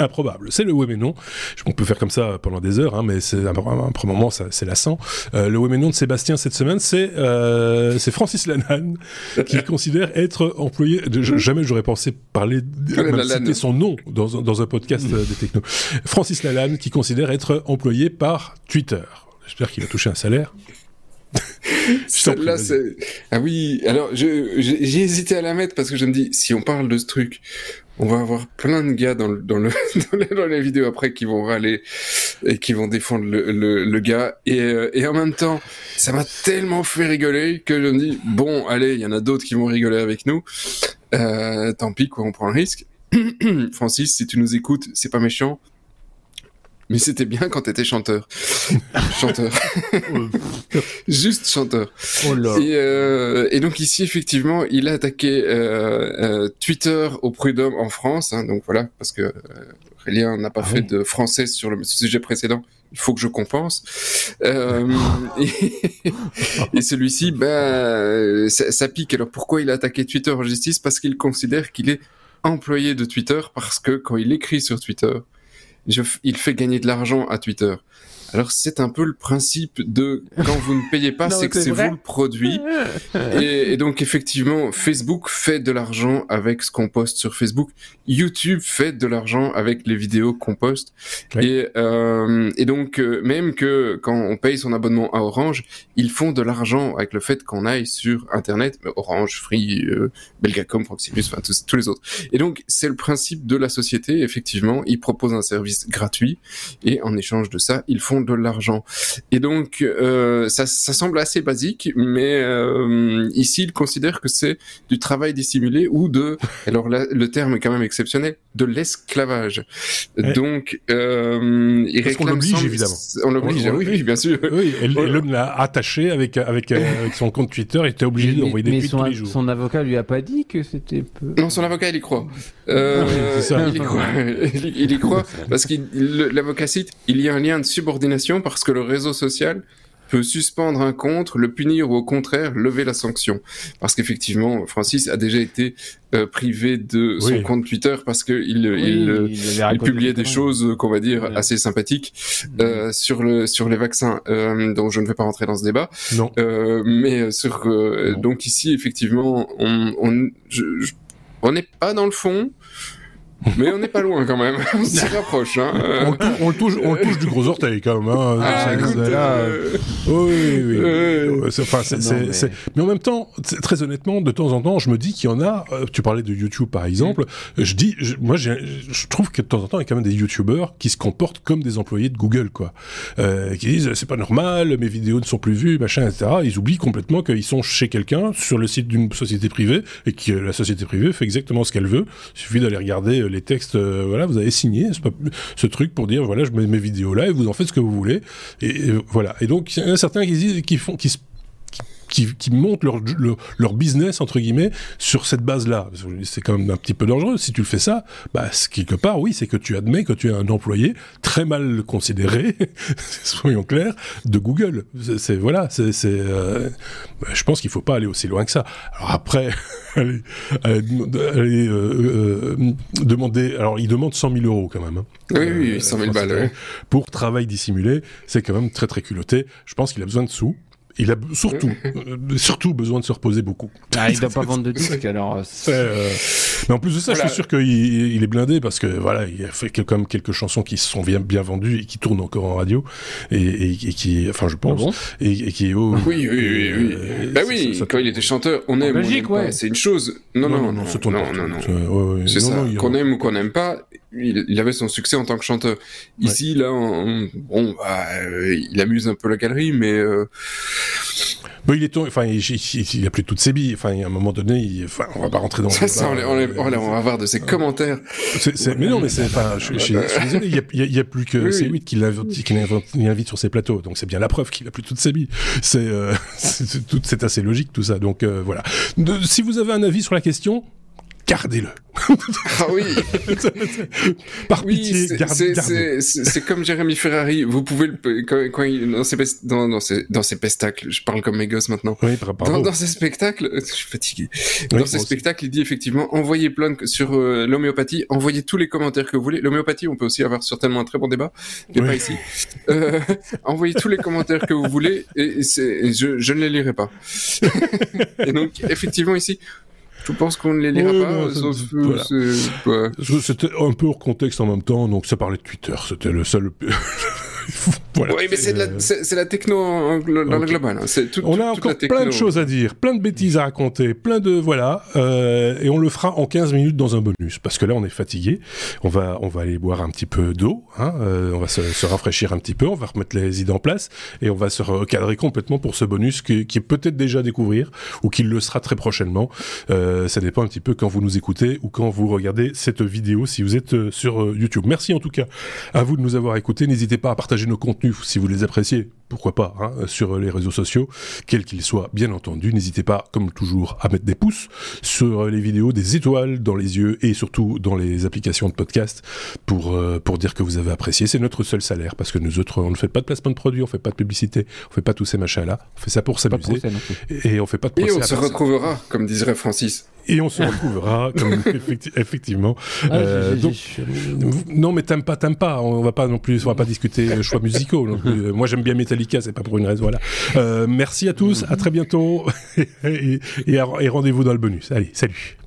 [SPEAKER 1] improbable. C'est le oui mais non. On peut faire comme ça pendant des heures, hein, mais c'est un, un, moment, c'est lassant. Euh, le oui mais non de Sébastien cette semaine, c'est euh, c'est Francis Lalanne (laughs) qui considère être employé. De, jamais j'aurais pensé parler, même citer son nom dans, dans un podcast mm. des technos. Francis Lalanne qui considère être employé par Twitter. J'espère qu'il a touché un salaire. (laughs)
[SPEAKER 2] Celle-là, c'est. Ah oui, alors j'ai hésité à la mettre parce que je me dis, si on parle de ce truc, on va avoir plein de gars dans, le, dans, le, (laughs) dans, les, vidéos après qui vont râler et qui vont défendre le, le, le gars. Et, euh, et en même temps, ça m'a tellement fait rigoler que je me dis, bon, allez, il y en a d'autres qui vont rigoler avec nous. Euh, tant pis, quoi, on prend le risque. (clears throat) Francis, si tu nous écoutes, c'est pas méchant mais c'était bien quand t'étais chanteur. (laughs) chanteur. Juste chanteur. Oh et, euh, et, donc ici, effectivement, il a attaqué euh, euh, Twitter au prud'homme en France. Hein, donc voilà, parce que Rélien n'a pas ah fait de français sur le sujet précédent. Il faut que je compense. (laughs) et, et celui-ci, bah, ça, ça pique. Alors pourquoi il a attaqué Twitter en justice? Parce qu'il considère qu'il est employé de Twitter parce que quand il écrit sur Twitter, il fait gagner de l'argent à Twitter. Alors c'est un peu le principe de quand vous ne payez pas, (laughs) c'est que c'est vous le produit. (laughs) et, donc effectivement, Facebook fait de l'argent avec ce qu'on poste sur Facebook. YouTube fait de l'argent avec les vidéos qu'on poste. Et, euh, et donc euh, même que quand on paye son abonnement à Orange, ils font de l'argent avec le fait qu'on aille sur Internet, Orange, Free, euh, Belgacom, Proximus, enfin tous, tous les autres. Et donc c'est le principe de la société. Effectivement, ils proposent un service gratuit et en échange de ça, ils font de l'argent. Et donc, euh, ça, ça, semble assez basique, mais euh, ici, il considère que c'est du travail dissimulé ou de, alors là, le terme est quand même exceptionnel, de l'esclavage. Donc, euh, il
[SPEAKER 1] Parce réclame... l'oblige, évidemment.
[SPEAKER 2] On l'oblige, oui, oui, bien sûr.
[SPEAKER 1] Oui, et l'homme l'a attaché avec, avec, avec son compte Twitter, il était obligé d'envoyer des tweets tous les jours.
[SPEAKER 3] son avocat lui a pas dit que c'était peu...
[SPEAKER 2] Non, son avocat, il y croit. Euh, (laughs) il y croit. il y croit (laughs) parce que l'avocat cite, il y a un lien de subordination parce que le réseau social peut suspendre un compte, le punir ou au contraire lever la sanction. Parce qu'effectivement, Francis a déjà été euh, privé de son compte Twitter parce que il, il, publiait des choses qu'on va dire assez sympathiques mm. euh, sur le sur les vaccins. Euh, donc je ne vais pas rentrer dans ce débat.
[SPEAKER 1] Non.
[SPEAKER 2] Euh, mais sur donc ici effectivement on on on n'est pas dans le fond. Mais on n'est pas loin quand même, (laughs) on s'y rapproche. Hein.
[SPEAKER 1] On, le touche, on touche du gros orteil quand même. Hein.
[SPEAKER 2] Ah, euh,
[SPEAKER 1] Oui, oui. Euh... Enfin, c'est, mais... en même temps, très honnêtement, de temps en temps, je me dis qu'il y en a. Euh, tu parlais de YouTube par exemple. Mm. Je dis, moi, je trouve que de temps en temps, il y a quand même des YouTubeurs qui se comportent comme des employés de Google, quoi. Euh, qui disent, c'est pas normal, mes vidéos ne sont plus vues, machin, etc. Ils oublient complètement qu'ils sont chez quelqu'un sur le site d'une société privée et que la société privée fait exactement ce qu'elle veut. Il suffit d'aller regarder les textes, euh, voilà, vous avez signé ce truc pour dire, voilà, je mets mes vidéos là et vous en faites ce que vous voulez. Et, voilà. Et donc, il y en a certains qui disent, qui font, qui se qui, qui montent leur, leur, business entre guillemets sur cette base-là. C'est quand même un petit peu dangereux. Si tu le fais ça, bah quelque part, oui, c'est que tu admets que tu es un employé très mal considéré, (laughs) soyons clairs, de Google. C'est voilà, c'est, euh, bah, je pense qu'il faut pas aller aussi loin que ça. Alors après, (laughs) aller, aller, euh, euh, demander, alors il demande 100 000 euros quand même. Hein.
[SPEAKER 2] Oui, oui, 100 000 balles.
[SPEAKER 1] Pour travail dissimulé, c'est quand même très très culotté. Je pense qu'il a besoin de sous. Il a surtout, euh, surtout besoin de se reposer beaucoup.
[SPEAKER 3] Ah, il ne doit (laughs) pas vendre de disques, alors. Euh,
[SPEAKER 1] euh, mais en plus de ça, je suis sûr qu'il il est blindé parce que voilà, il a fait quand même quelques chansons qui sont bien, bien vendues et qui tournent encore en radio et, et, qui, enfin, je pense, ah et, qui.
[SPEAKER 2] Oh, oui, oui, oui, oui. bah oui, quand il était chanteur, on aime, ouais. c'est une chose. Non, non, non, non, non, non, non, C'est ça. Qu'on aime ou qu'on n'aime pas, il, avait son succès en tant que chanteur. Ici, là, bon, bah, il amuse un peu la galerie, mais
[SPEAKER 1] Bon, il est enfin, il, il, a plus toutes ses billes. Enfin, à un moment donné, il, enfin, on va pas rentrer dans.
[SPEAKER 2] Ça, ça on, on, va avoir de ses commentaires.
[SPEAKER 1] mais non, mais c'est, enfin, je, suis désolé, il y a, il y a, plus que oui, c'est lui qui l'invite sur ses plateaux. Donc c'est bien la preuve qu'il a plus toutes ses billes. C'est, euh, (laughs) c'est assez logique tout ça. Donc euh, voilà. si vous avez un avis sur la question, gardez-le.
[SPEAKER 2] ah oui. (laughs)
[SPEAKER 1] Par pitié,
[SPEAKER 2] gardez-le. C'est comme Jérémy Ferrari. Vous pouvez le, quand, il, dans, ses, dans, dans, ses, dans ses spectacles, je parle comme mes gosses maintenant.
[SPEAKER 1] Oui,
[SPEAKER 2] dans, dans ses spectacles, je suis fatigué. dans ses spectacles, il dit effectivement, envoyez plein de, sur euh, l'homéopathie, envoyez tous les commentaires que vous voulez. L'homéopathie, on peut aussi avoir certainement un très bon débat, mais pas ici. Euh, (laughs) envoyez tous les commentaires que vous voulez et, et je, je ne les lirai pas. (laughs) et donc, effectivement, ici, je pense qu'on ne les lira pas, sauf
[SPEAKER 1] C'était un peu hors contexte en même temps, donc ça parlait de Twitter, c'était le seul... (laughs) (laughs)
[SPEAKER 2] Oui, mais c'est la, la, techno dans le global. Hein. Tout,
[SPEAKER 1] on a encore plein de choses à dire, plein de bêtises à raconter, plein de voilà, euh, et on le fera en 15 minutes dans un bonus, parce que là on est fatigué. On va on va aller boire un petit peu d'eau, hein, euh, on va se, se, rafraîchir un petit peu, on va remettre les idées en place, et on va se recadrer complètement pour ce bonus qui, qui est peut-être déjà à découvrir ou qui le sera très prochainement. Euh, ça dépend un petit peu quand vous nous écoutez ou quand vous regardez cette vidéo si vous êtes euh, sur euh, YouTube. Merci en tout cas à vous de nous avoir écoutés. N'hésitez pas à partager nos contenus si vous les appréciez, pourquoi pas, hein, sur les réseaux sociaux, quels qu'ils soient, bien entendu. N'hésitez pas, comme toujours, à mettre des pouces sur les vidéos, des étoiles dans les yeux et surtout dans les applications de podcast pour, euh, pour dire que vous avez apprécié. C'est notre seul salaire parce que nous autres, on ne fait pas de placement de produits, on fait pas de publicité, on fait pas tous ces machins-là. On fait ça pour s'amuser. Et on fait pas de
[SPEAKER 2] procès Et on se retrouvera, comme dirait Francis.
[SPEAKER 1] Et on se retrouvera, (laughs) comme effectivement. Ah, euh, donc, non, mais t'aimes pas, t'aimes pas. On va pas non plus, on va pas discuter choix musicaux. Euh, (laughs) moi, j'aime bien Metallica, c'est pas pour une raison. Voilà. Euh, merci à tous, à très bientôt, (laughs) et, et rendez-vous dans le bonus. Allez, salut.